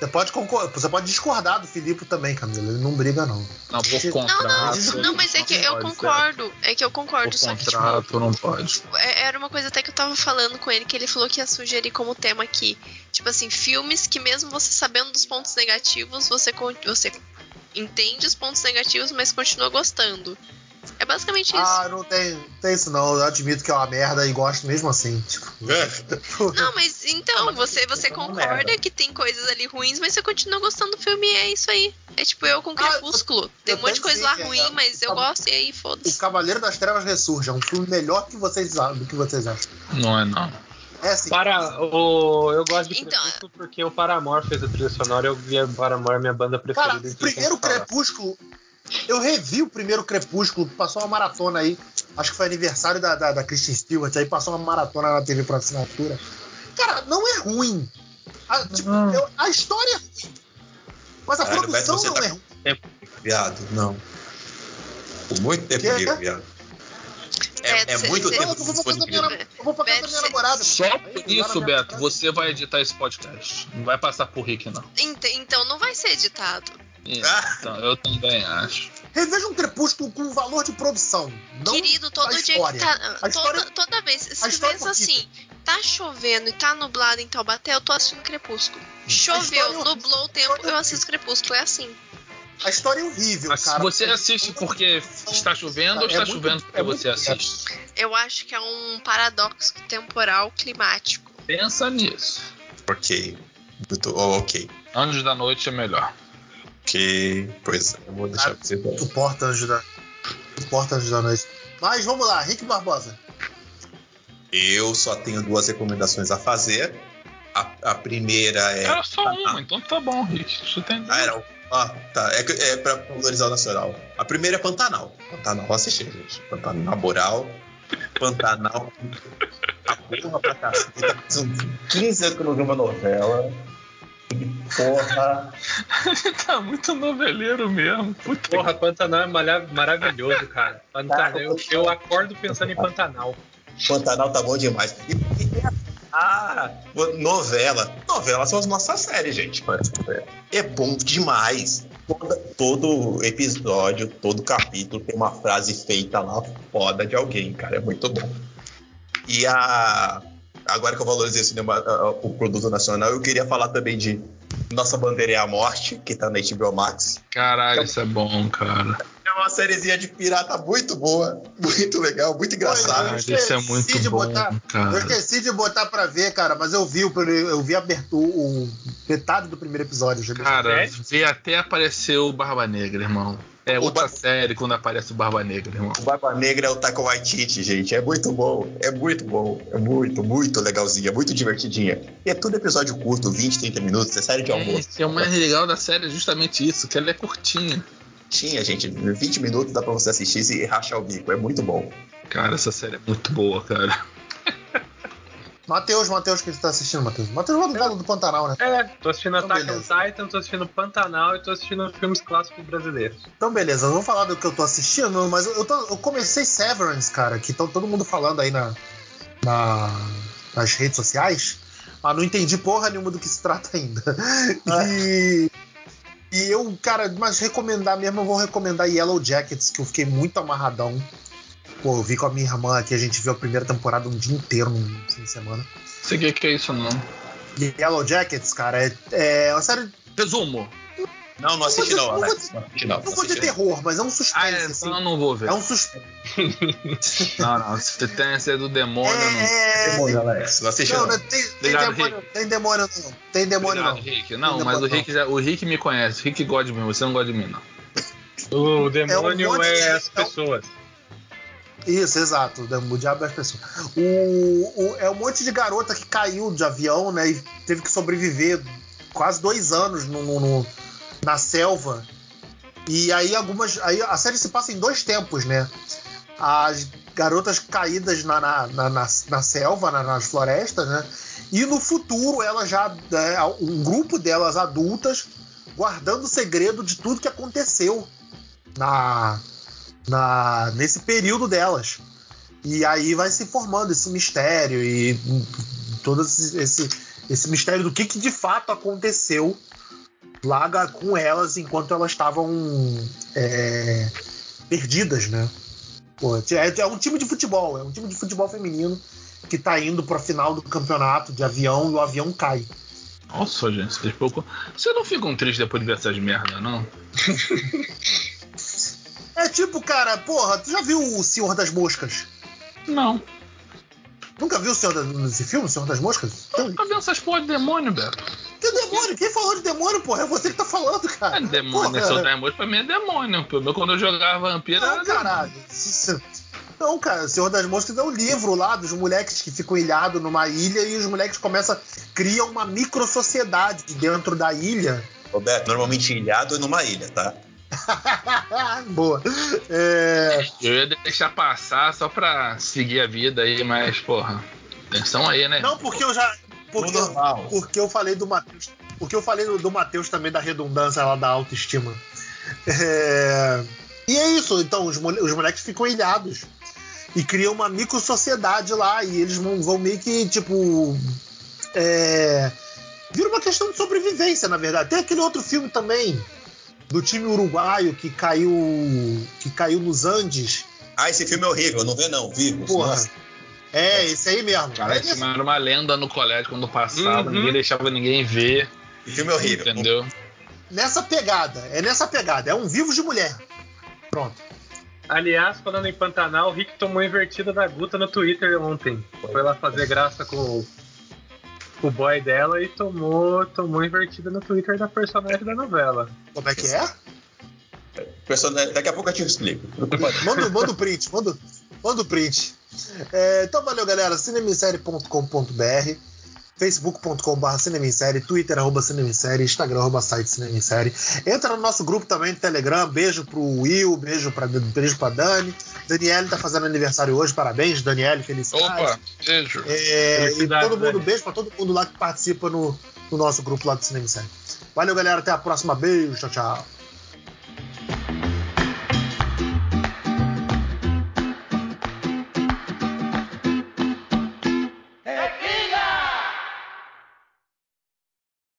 Você pode, concor- você pode discordar do Filipe também, Camila. Ele não briga, não. Não, por Não, contrato. não, Não, mas é que eu concordo. É que eu Por concordo, só que tipo, contrato não pode. é- era uma coisa até que eu tava falando com ele, que ele falou que ia sugerir como tema aqui. Tipo assim, filmes que mesmo você sabendo dos pontos negativos, você, con- você entende os pontos negativos, mas continua gostando. É basicamente isso. Ah, não tem, tem isso não. Eu admito que é uma merda e gosto mesmo assim. Tipo, Não, mas então, você, você é concorda que tem coisas ali ruins, mas você continua gostando do filme e é isso aí. É tipo eu com Ah, Crepúsculo. Tem um monte de coisa lá sim, é, ruim, é, mas eu gosto e aí o foda-se. Cavaleiro das Trevas Ressurge é um filme melhor que vocês, do que vocês acham. Não é não. É assim. Para, o, eu gosto de Então, Crepúsculo porque o Paramore fez a trilha sonora e eu vi o Paramore minha banda preferida. Cara, o primeiro. Crepúsculo. Eu revi o primeiro Crepúsculo, passou uma maratona aí. Acho que foi aniversário da, da, da Kristen Stewart, aí passou uma maratona na TV por assinatura. Cara, não é ruim. A, tipo, eu- a história é ruim. Mas a Cara, produção não tá- é ruim. viado, não. Por muito tempo Que? comigo, viado. É, É, é muito tempo eu vou da minha, da namorada. Só por isso, Beto, você vai editar esse podcast. Não vai passar por Rick, não. Ent- Então não vai ser editado. Ah. Então, eu também acho. Reveja um Crepúsculo com valor de produção. Não Querido, todo a dia que história. tá. A Toda, história- toda vez. Se história pensa é assim, tá chovendo e tá nublado em Taubaté, eu tô assistindo Crepúsculo. Choveu, história é nublou o tempo, eu assisto Crepúsculo. É assim. A história é horrível, Mas cara. você assiste porque está chovendo ou É está muito- chovendo porque é você assiste? Eu acho que é um paradoxo temporal climático. Pensa nisso. Ok. Muito, oh, ok. Anjos da Noite é melhor. Ok. Pois é, eu vou deixar pra você. Suporta Anjo da. Suporta Anjo da Noite. Mas vamos lá, Rick Barbosa. Eu só tenho duas recomendações a fazer. A, a primeira é. Era só uma, então tá bom, Rick. Você tem Ah, era. Ah, tá. É, que- é pra valorizar o nacional. A primeira é Pantanal. Pantanal, assistir, gente. Pantanal, na moral. Pantanal. A porra pra caceta. São 15 anos que eu não vi uma novela. Porra. tá muito noveleiro mesmo. Puta Porra, Pantanal é malha- maravilhoso, cara. Pantanal, eu, eu acordo pensando em Pantanal. Pantanal tá bom demais. E, e- ah, novela. Novelas são as nossas séries, gente. É bom demais. Toda- todo episódio, todo capítulo tem uma frase feita lá foda de alguém, cara. É muito bom. E a. Agora que eu valorizei o cinema, a- a- o produto nacional, eu queria falar também de Nossa Bandeira é a Morte, que tá na HBO Max. Caralho, isso é bom, cara. É uma sériezinha de pirata muito boa, muito legal, muito engraçada. Caralho, isso é muito bom, botar- Eu cara. esqueci de botar pra ver, cara, mas eu vi eu vi a abertura, o, metade do primeiro episódio. já Cara, vê até aparecer o Barba Negra, irmão. É outra Ba- série quando aparece o Barba Negra, irmão. O Barba Negra é o Taika Waititi, gente. É muito bom. É muito bom. É muito, muito legalzinha. Muito divertidinha. E é tudo episódio curto, 20, 30 minutos. É série de almoço. Esse é o mais legal da série, é justamente isso, que ela é curtinha. Tinha, gente. 20 minutos dá pra você assistir e rachar o bico. É muito bom. Cara, essa série é muito boa, cara. Matheus, Matheus, que você tá assistindo, Matheus? Matheus Galo do Pantanal, né? É, tô assistindo Então, Attack on. Titan, tô assistindo Pantanal e tô assistindo filmes clássicos brasileiros. Então, beleza, eu vou falar do que eu tô assistindo, mas eu, tô- eu comecei Severance, cara, que tá todo mundo falando aí na, na- nas redes sociais, mas não entendi porra nenhuma do que se trata ainda. E, e eu, cara, mas recomendar mesmo, eu vou recomendar Yellow Jackets, que eu fiquei muito amarradão. Pô, eu vi com a minha irmã aqui, a gente viu a primeira temporada um dia inteiro no fim de semana. Sei o que que é isso, não. Yellow Jackets, cara, é, é uma série. Resumo. Não, não assiste não, Não vou Alex. dizer- Não não. Não vou dizer não. terror, mas é um suspense. Ah, é, assim. então eu não vou ver. É um suspense. Não, não. Se tem essa do demônio, eu não. É, Demônio, Alex. Não assiste Não, não. não tem, tem Obrigado, demônio, tem demônio não. Tem demônio Obrigado, não. Rick. Não, Tem mas o Rick, já, o Rick me conhece. O Rick gosta de mim, você não gosta de mim, não. O demônio é, de- as pessoas. Isso, exato. O dem- o diabo é as pessoas. O, o- é um monte de garota que caiu de avião, né? E teve que sobreviver quase dois anos no, no- no- na selva. E aí algumas. Aí a série se passa em dois tempos, né? As garotas caídas na, na, na, na- na selva, na- nas florestas, né? E no futuro, elas já. né, um grupo delas adultas guardando o segredo de tudo que aconteceu na, na nesse período delas. E aí vai se formando esse mistério e todo esse, esse, esse mistério do que, que de fato aconteceu lá com elas enquanto elas estavam é, perdidas, né? Pô, é, é um time de futebol, é um time de futebol feminino que tá indo pra final do campeonato de avião e o avião cai. Nossa, gente, vocês pouco. Vocês não ficam tristes depois de ver essas merda, não? É tipo, cara, porra, tu já viu o Senhor das Moscas? Não. Nunca viu o Senhor da, esse filme, o Senhor das Moscas? Tem- Nunca vi essas porra de demônio, Beto. Que demônio? Quem falou de demônio, porra? É você que tá falando, cara. É demônio, Porra. esse demônio pra mim é demônio. Pelo menos quando eu jogava vampiro Não, era caralho. Não, cara, o Senhor das Moscas é um livro lá dos moleques que ficam ilhados numa ilha e os moleques começam. criam uma micro-sociedade dentro da ilha. Roberto, normalmente ilhado é numa ilha, tá? Boa. É, Eu ia deixar passar só pra seguir a vida aí, mas, porra, atenção aí, né? Não, porque eu já. Porque, normal. porque eu falei do Matheus. Porque eu falei do, do Matheus também da redundância lá da autoestima. É, e é isso, então, os, mole- os moleques ficam ilhados. E criam uma micro-sociedade lá. E eles vão, vão meio que, tipo. É, vira uma questão de sobrevivência, na verdade. Tem aquele outro filme também. Do time uruguaio que caiu. que caiu nos Andes. Ah, esse filme é horrível, não vê não, vivos. Porra. Nossa. É, esse aí mesmo. Cara, É esse filme era uma lenda no colégio quando passava, Uhum. ninguém deixava ninguém ver, Esse filme é horrível. entendeu? nessa pegada. É nessa pegada. É um Vivos de Mulher. Pronto. Aliás, falando em Pantanal, o Rick tomou invertida da Guta no Twitter ontem. Foi lá fazer graça com o, com o boy dela e tomou, tomou invertida no Twitter da personagem da novela. Como é que é? Personagem- Daqui a pouco eu te explico. Manda, manda o print. Manda, manda o print. É, então valeu, galera. cinemissérie.com.br facebook.com.br cinemissérie, twitter arroba cinemissérie, instagram arroba site cinemissérie. Entra no nosso grupo também no Telegram. Beijo pro Will, beijo pra, beijo pra Dani. Daniele tá fazendo aniversário hoje. Parabéns, Daniele. Felicidades. Opa, beijo. É, e todo mundo, Dani. beijo pra todo mundo lá que participa no, no nosso grupo lá do Cinema em Série. Valeu, galera. Até a próxima. Beijo. Tchau, tchau.